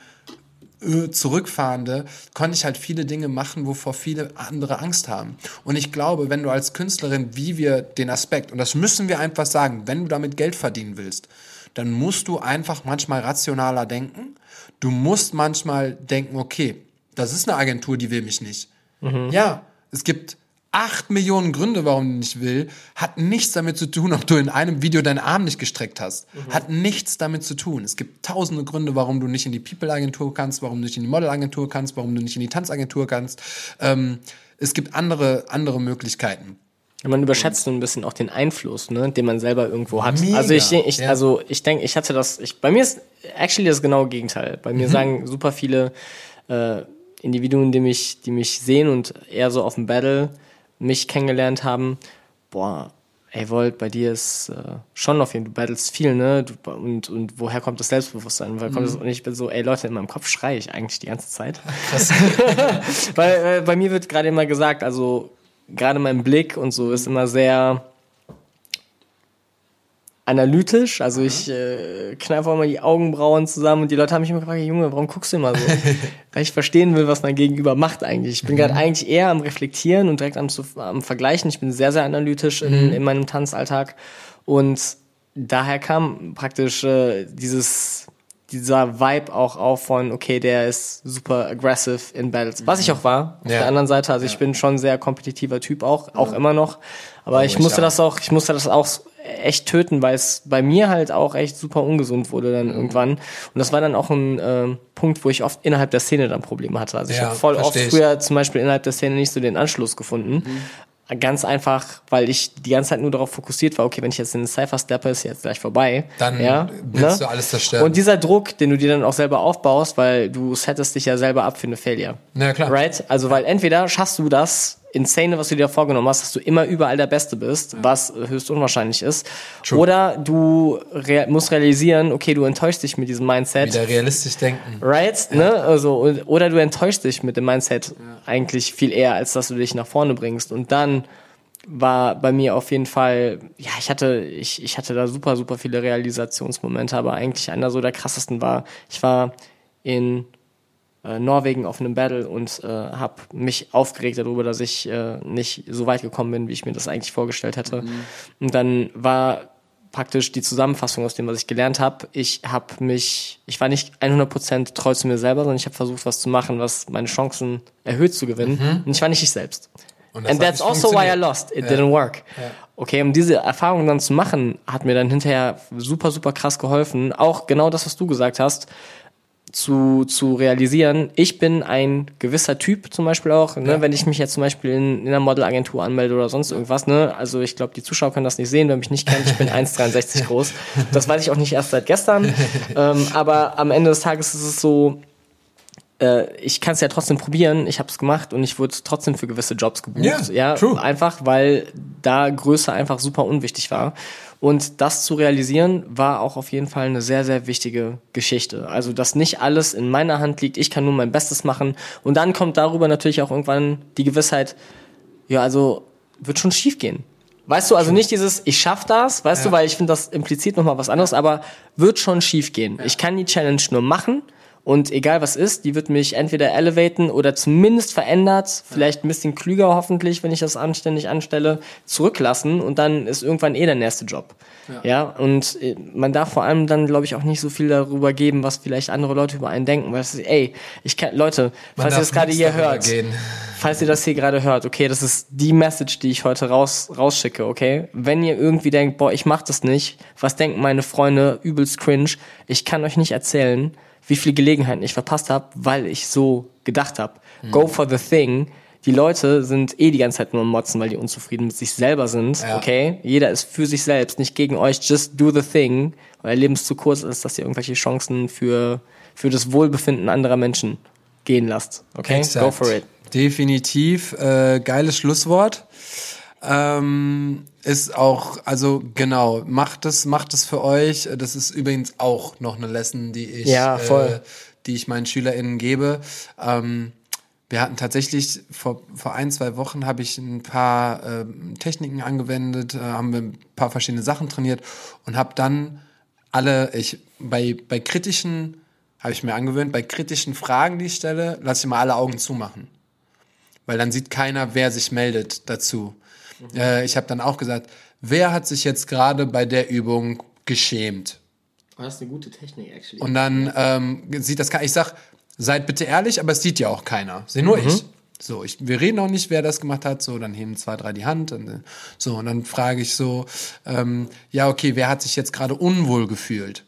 zurückfahrende, konnte ich halt viele Dinge machen, wovor viele andere Angst haben. Und ich glaube, wenn du als Künstlerin, wie wir den Aspekt, und das müssen wir einfach sagen, wenn du damit Geld verdienen willst, dann musst du einfach manchmal rationaler denken. Du musst manchmal denken, okay, das ist eine Agentur, die will mich nicht. Ja, es gibt acht Millionen Gründe, warum die nicht will, hat nichts damit zu tun, ob du in einem Video deinen Arm nicht gestreckt hast. Hat nichts damit zu tun. Es gibt tausende Gründe, warum du nicht in die People-Agentur kannst, warum du nicht in die Model-Agentur kannst, warum du nicht in die Tanzagentur kannst. Ähm, es gibt andere, andere Möglichkeiten. Man überschätzt so ein bisschen auch den Einfluss, ne, den man selber irgendwo hat. Mega, also ich, ich ja. also ich denke, ich hatte das. Ich, bei mir ist actually das genaue Gegenteil. Bei Mhm. mir sagen super viele äh, Individuen, die mich, die mich sehen und eher so auf dem Battle mich kennengelernt haben. Boah, ey Volt, bei dir ist äh, schon auf jeden Fall, du battlest viel, ne? Du, und, und woher kommt das Selbstbewusstsein? Woher kommt das? Mhm. Und ich bin so, ey Leute, in meinem Kopf schreie ich eigentlich die ganze Zeit. Weil äh, bei mir wird gerade immer gesagt, also gerade mein Blick und so ist immer sehr analytisch. Also ich äh, kneife auch mal die Augenbrauen zusammen und die Leute haben mich immer gefragt, Junge, warum guckst du immer so? Weil ich verstehen will, was mein Gegenüber macht eigentlich. Ich bin gerade eigentlich eher am Reflektieren und direkt am, am Vergleichen. Ich bin sehr, sehr analytisch in, in meinem Tanzalltag und daher kam praktisch äh, dieses dieser Vibe auch auf von, okay, der ist super aggressive in Battles. Was ich auch war, auf Ja. der anderen Seite. Also ich bin schon ein sehr kompetitiver Typ auch, auch immer noch. Aber ich ich musste auch. das auch, ich musste das auch echt töten, weil es bei mir halt auch echt super ungesund wurde Mhm. dann irgendwann. Und das war dann auch ein ähm, Punkt, wo ich oft innerhalb der Szene dann Probleme hatte. Also ich Ja, habe voll oft früher zum Beispiel innerhalb der Szene nicht so den Anschluss gefunden. Ganz einfach, weil ich die ganze Zeit nur darauf fokussiert war, okay, wenn ich jetzt in den Cypher steppe, ist jetzt gleich vorbei. Dann ja, willst ne? du alles zerstören. Und dieser Druck, den du dir dann auch selber aufbaust, weil du settest dich ja selber ab für eine Failure. Ja, klar. Right? Also, weil entweder schaffst du das Insane, was du dir vorgenommen hast, dass du immer überall der Beste bist, was höchst unwahrscheinlich ist. True. Oder du rea musst realisieren, okay, du enttäuschst dich mit diesem Mindset. Wieder realistisch denken. Right? Ja. Ne? Also, oder du enttäuschst dich mit dem Mindset ja. eigentlich viel eher, als dass du dich nach vorne bringst. Und dann war bei mir auf jeden Fall, ja, ich hatte, ich, ich hatte da super, super viele Realisationsmomente, aber eigentlich einer so der krassesten war, ich war in Norwegen auf einem Battle und äh, habe mich aufgeregt darüber, dass ich äh, nicht so weit gekommen bin, wie ich mir das eigentlich vorgestellt hätte. Mhm. Und dann war praktisch die Zusammenfassung aus dem, was ich gelernt habe. Ich habe mich, ich war nicht 100% treu zu mir selber, sondern ich habe versucht, was zu machen, was meine Chancen erhöht zu gewinnen. Mhm. Und ich war nicht ich selbst. And that's also why I lost. It ja. didn't work. Ja. Okay, um diese Erfahrung dann zu machen, hat mir dann hinterher super, super krass geholfen. Auch genau das, was du gesagt hast zu, zu realisieren, ich bin ein gewisser Typ zum Beispiel auch, ne, ja. wenn ich mich jetzt zum Beispiel in, in einer Modelagentur anmelde oder sonst irgendwas, ne, also ich glaube, die Zuschauer können das nicht sehen, wer mich nicht kennt, ich bin 1,63 groß, das weiß ich auch nicht erst seit gestern, ähm, aber am Ende des Tages ist es so, äh, ich kann es ja trotzdem probieren, ich habe es gemacht und ich wurde trotzdem für gewisse Jobs gebucht, yeah, ja, true. einfach, weil da Größe einfach super unwichtig war und das zu realisieren, war auch auf jeden Fall eine sehr, sehr wichtige Geschichte. Also, dass nicht alles in meiner Hand liegt, ich kann nur mein Bestes machen. Und dann kommt darüber natürlich auch irgendwann die Gewissheit, ja, also wird schon schief gehen. Weißt du, also nicht dieses, ich schaff das, weißt ja. du, weil ich finde das implizit nochmal was anderes, aber wird schon schief gehen. Ja. Ich kann die Challenge nur machen und egal was ist, die wird mich entweder elevaten oder zumindest verändert, vielleicht ein bisschen klüger hoffentlich, wenn ich das anständig anstelle, zurücklassen und dann ist irgendwann eh der nächste Job. Ja, ja und äh, man darf vor allem dann, glaube ich, auch nicht so viel darüber geben, was vielleicht andere Leute über einen denken. Weil, ey, ich kann, Leute, man falls ihr das gerade hier hört, gehen. falls ihr das hier gerade hört, okay, das ist die Message, die ich heute raus, rausschicke, okay? Wenn ihr irgendwie denkt, boah, ich mach das nicht, was denken meine Freunde, übelst cringe, ich kann euch nicht erzählen, wie viele Gelegenheiten ich verpasst habe, weil ich so gedacht habe. Mhm. Go for the thing. Die Leute sind eh die ganze Zeit nur am Motzen, weil die unzufrieden mit sich selber sind. Ja. Okay? Jeder ist für sich selbst, nicht gegen euch. Just do the thing. Weil Leben zu kurz ist, dass ihr irgendwelche Chancen für, für das Wohlbefinden anderer Menschen gehen lasst. Okay? Exakt. Go for it. Definitiv. Äh, geiles Schlusswort. Ähm, ist auch, also genau, macht es, macht es für euch. Das ist übrigens auch noch eine Lesson, die ich, ja, äh, die ich meinen SchülerInnen gebe. Ähm, wir hatten tatsächlich vor, vor ein, zwei Wochen habe ich ein paar äh, Techniken angewendet, äh, haben wir ein paar verschiedene Sachen trainiert und habe dann alle, ich bei, bei kritischen, habe ich mir angewöhnt, bei kritischen Fragen, die ich stelle, lasse ich mal alle Augen zumachen. Weil dann sieht keiner, wer sich meldet dazu. Mhm. Äh, ich habe dann auch gesagt, wer hat sich jetzt gerade bei der Übung geschämt? Oh, das ist eine gute Technik, actually. Und dann ähm, sieht das keiner. Ich sag, seid bitte ehrlich, aber es sieht ja auch keiner. Sehe nur mhm. ich. So, ich, wir reden auch nicht, wer das gemacht hat. So, dann heben zwei, drei die Hand. Und, äh, so, und dann frage ich so, ähm, ja, okay, wer hat sich jetzt gerade unwohl gefühlt?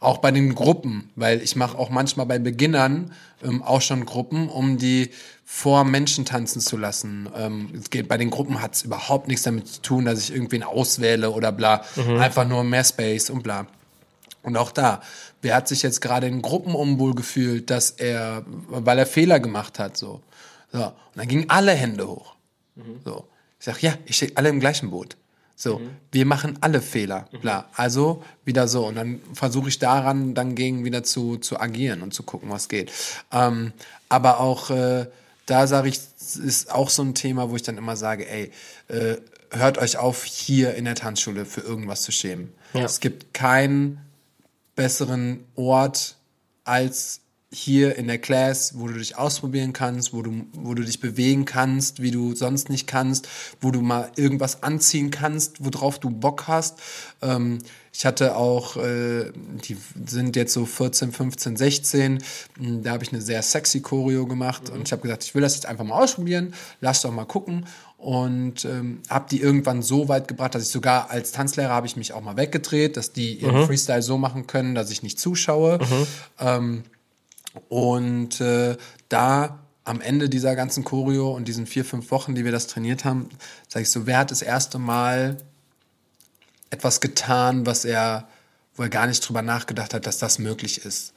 Auch bei den Gruppen, weil ich mache auch manchmal bei Beginnern ähm, auch schon Gruppen, um die vor Menschen tanzen zu lassen. Ähm, geht, bei den Gruppen hat es überhaupt nichts damit zu tun, dass ich irgendwen auswähle oder bla. Mhm. Einfach nur mehr Space und bla. Und auch da, wer hat sich jetzt gerade in Gruppen unwohl gefühlt, dass er, weil er Fehler gemacht hat, so. So. Und dann gingen alle Hände hoch. Mhm. So. Ich sag, ja, ich stehe alle im gleichen Boot. So, mhm. wir machen alle Fehler, mhm. klar. Also wieder so. Und dann versuche ich daran dann gegen wieder zu, zu agieren und zu gucken, was geht. Ähm, aber auch äh, da sage ich, ist auch so ein Thema, wo ich dann immer sage, ey, äh, hört euch auf, hier in der Tanzschule für irgendwas zu schämen. Ja. Es gibt keinen besseren Ort als hier in der Class, wo du dich ausprobieren kannst, wo du, wo du dich bewegen kannst, wie du sonst nicht kannst, wo du mal irgendwas anziehen kannst, worauf du Bock hast. Ähm, ich hatte auch, äh, die sind jetzt so 14, 15, 16, da habe ich eine sehr sexy Choreo gemacht mhm. und ich habe gesagt, ich will das jetzt einfach mal ausprobieren, lass doch mal gucken und ähm, habe die irgendwann so weit gebracht, dass ich sogar als Tanzlehrer habe ich mich auch mal weggedreht, dass die ihren mhm. Freestyle so machen können, dass ich nicht zuschaue. Mhm. Ähm, und äh, da am Ende dieser ganzen Choreo und diesen vier, fünf Wochen, die wir das trainiert haben, sage ich so, wer hat das erste Mal etwas getan, was er, wo er gar nicht drüber nachgedacht hat, dass das möglich ist?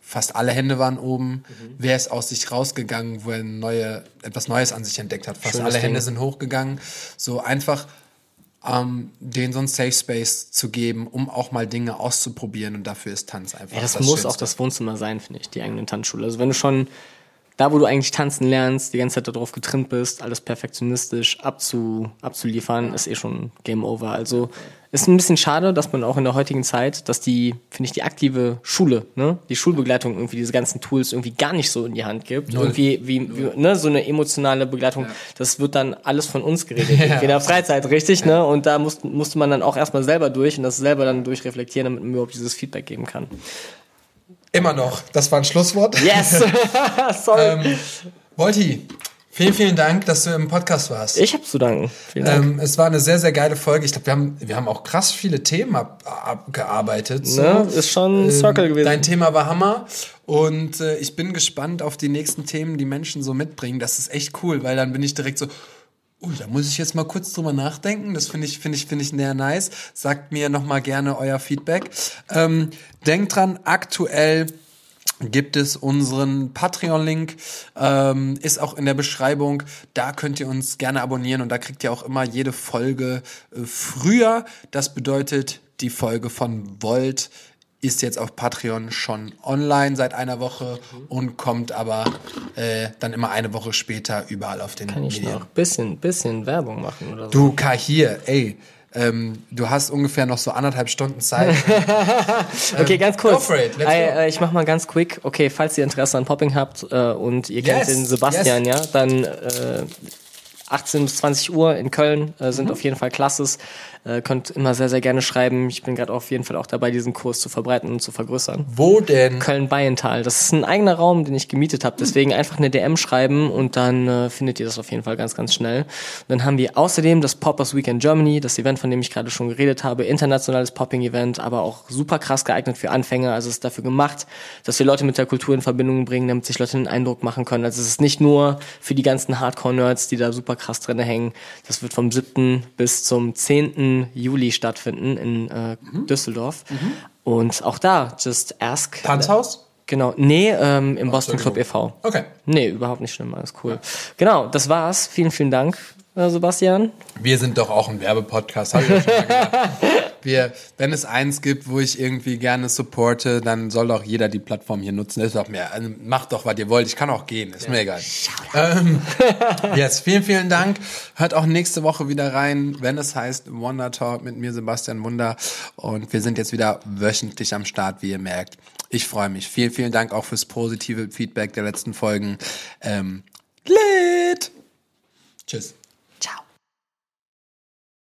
Fast alle Hände waren oben. Mhm. Wer ist aus sich rausgegangen, wo er neue, etwas Neues an sich entdeckt hat? Fast Schönes alle Hände sind hochgegangen. So einfach ähm, denen so einen Safe Space zu geben, um auch mal Dinge auszuprobieren. Und dafür ist Tanz einfach. Ja, das, das muss Schönste. auch das Wohnzimmer sein, finde ich, die eigene Tanzschule. Also wenn du schon da, wo du eigentlich tanzen lernst, die ganze Zeit darauf getrimmt bist, alles perfektionistisch abzu, abzuliefern, ist eh schon Game Over. Also ist ein bisschen schade, dass man auch in der heutigen Zeit, dass die, finde ich, die aktive Schule, ne, die Schulbegleitung irgendwie diese ganzen Tools irgendwie gar nicht so in die Hand gibt. Null. Irgendwie, wie, wie, ne, so eine emotionale Begleitung, ja. das wird dann alles von uns geredet. Ja. In der Freizeit, richtig, ja. ne? Und da musste, musste man dann auch erstmal selber durch und das selber dann durchreflektieren, damit man überhaupt dieses Feedback geben kann. Immer noch. Das war ein Schlusswort. Yes! Sorry. ähm, Volti, vielen, vielen Dank, dass du im Podcast warst. Ich habe zu danken. Vielen Dank. Ähm, es war eine sehr, sehr geile Folge. Ich glaube, wir haben, wir haben auch krass viele Themen ab, abgearbeitet. So. Ne? Ist schon ein Circle ähm, gewesen. Dein Thema war Hammer. Und äh, ich bin gespannt auf die nächsten Themen, die Menschen so mitbringen. Das ist echt cool, weil dann bin ich direkt so, Oh, da muss ich jetzt mal kurz drüber nachdenken. Das finde ich, finde ich, finde ich sehr nice. Sagt mir noch mal gerne euer Feedback. Ähm, denkt dran, aktuell gibt es unseren Patreon-Link, ähm, ist auch in der Beschreibung. Da könnt ihr uns gerne abonnieren und da kriegt ihr auch immer jede Folge äh, früher. Das bedeutet, die Folge von Volt ist jetzt auf Patreon schon online seit einer Woche und kommt aber äh, dann immer eine Woche später überall auf den Kann ich Medien. noch bisschen, bisschen Werbung machen oder so? Du, Kahir, ey, ähm, du hast ungefähr noch so anderthalb Stunden Zeit. okay, ganz kurz. It, äh, ich mach mal ganz quick. Okay, falls ihr Interesse an Popping habt äh, und ihr yes, kennt den Sebastian, yes. ja, dann äh, 18 bis 20 Uhr in Köln äh, sind mhm. auf jeden Fall Klasses. Äh, könnt immer sehr, sehr gerne schreiben. Ich bin gerade auf jeden Fall auch dabei, diesen Kurs zu verbreiten und zu vergrößern. Wo denn? Köln-Beiental. Das ist ein eigener Raum, den ich gemietet habe. Deswegen einfach eine DM schreiben und dann äh, findet ihr das auf jeden Fall ganz, ganz schnell. Und dann haben wir außerdem das Poppers Weekend Germany, das Event, von dem ich gerade schon geredet habe. Internationales Popping-Event, aber auch super krass geeignet für Anfänger. Also es ist dafür gemacht, dass wir Leute mit der Kultur in Verbindung bringen, damit sich Leute einen Eindruck machen können. Also es ist nicht nur für die ganzen Hardcore-Nerds, die da super krass drin hängen. Das wird vom 7. bis zum 10. Juli stattfinden in äh, mhm. Düsseldorf. Mhm. Und auch da, just ask. Tanzhaus? Genau, nee, ähm, im Boston Club e.V. Okay. Nee, überhaupt nicht schlimm, alles cool. Ja. Genau, das war's. Vielen, vielen Dank, Sebastian. Wir sind doch auch ein Werbepodcast, habe ich ja schon mal gesagt. wir, wenn es eins gibt, wo ich irgendwie gerne supporte, dann soll doch jeder die Plattform hier nutzen. Das ist doch mehr. Also macht doch, was ihr wollt. Ich kann auch gehen. Ist ja. mir egal. Ähm, yes, vielen, vielen Dank. Hört auch nächste Woche wieder rein, wenn es heißt Wonder Talk mit mir, Sebastian Wunder. Und wir sind jetzt wieder wöchentlich am Start, wie ihr merkt. Ich freue mich. Vielen, vielen Dank auch fürs positive Feedback der letzten Folgen. Ähm, lit! Tschüss.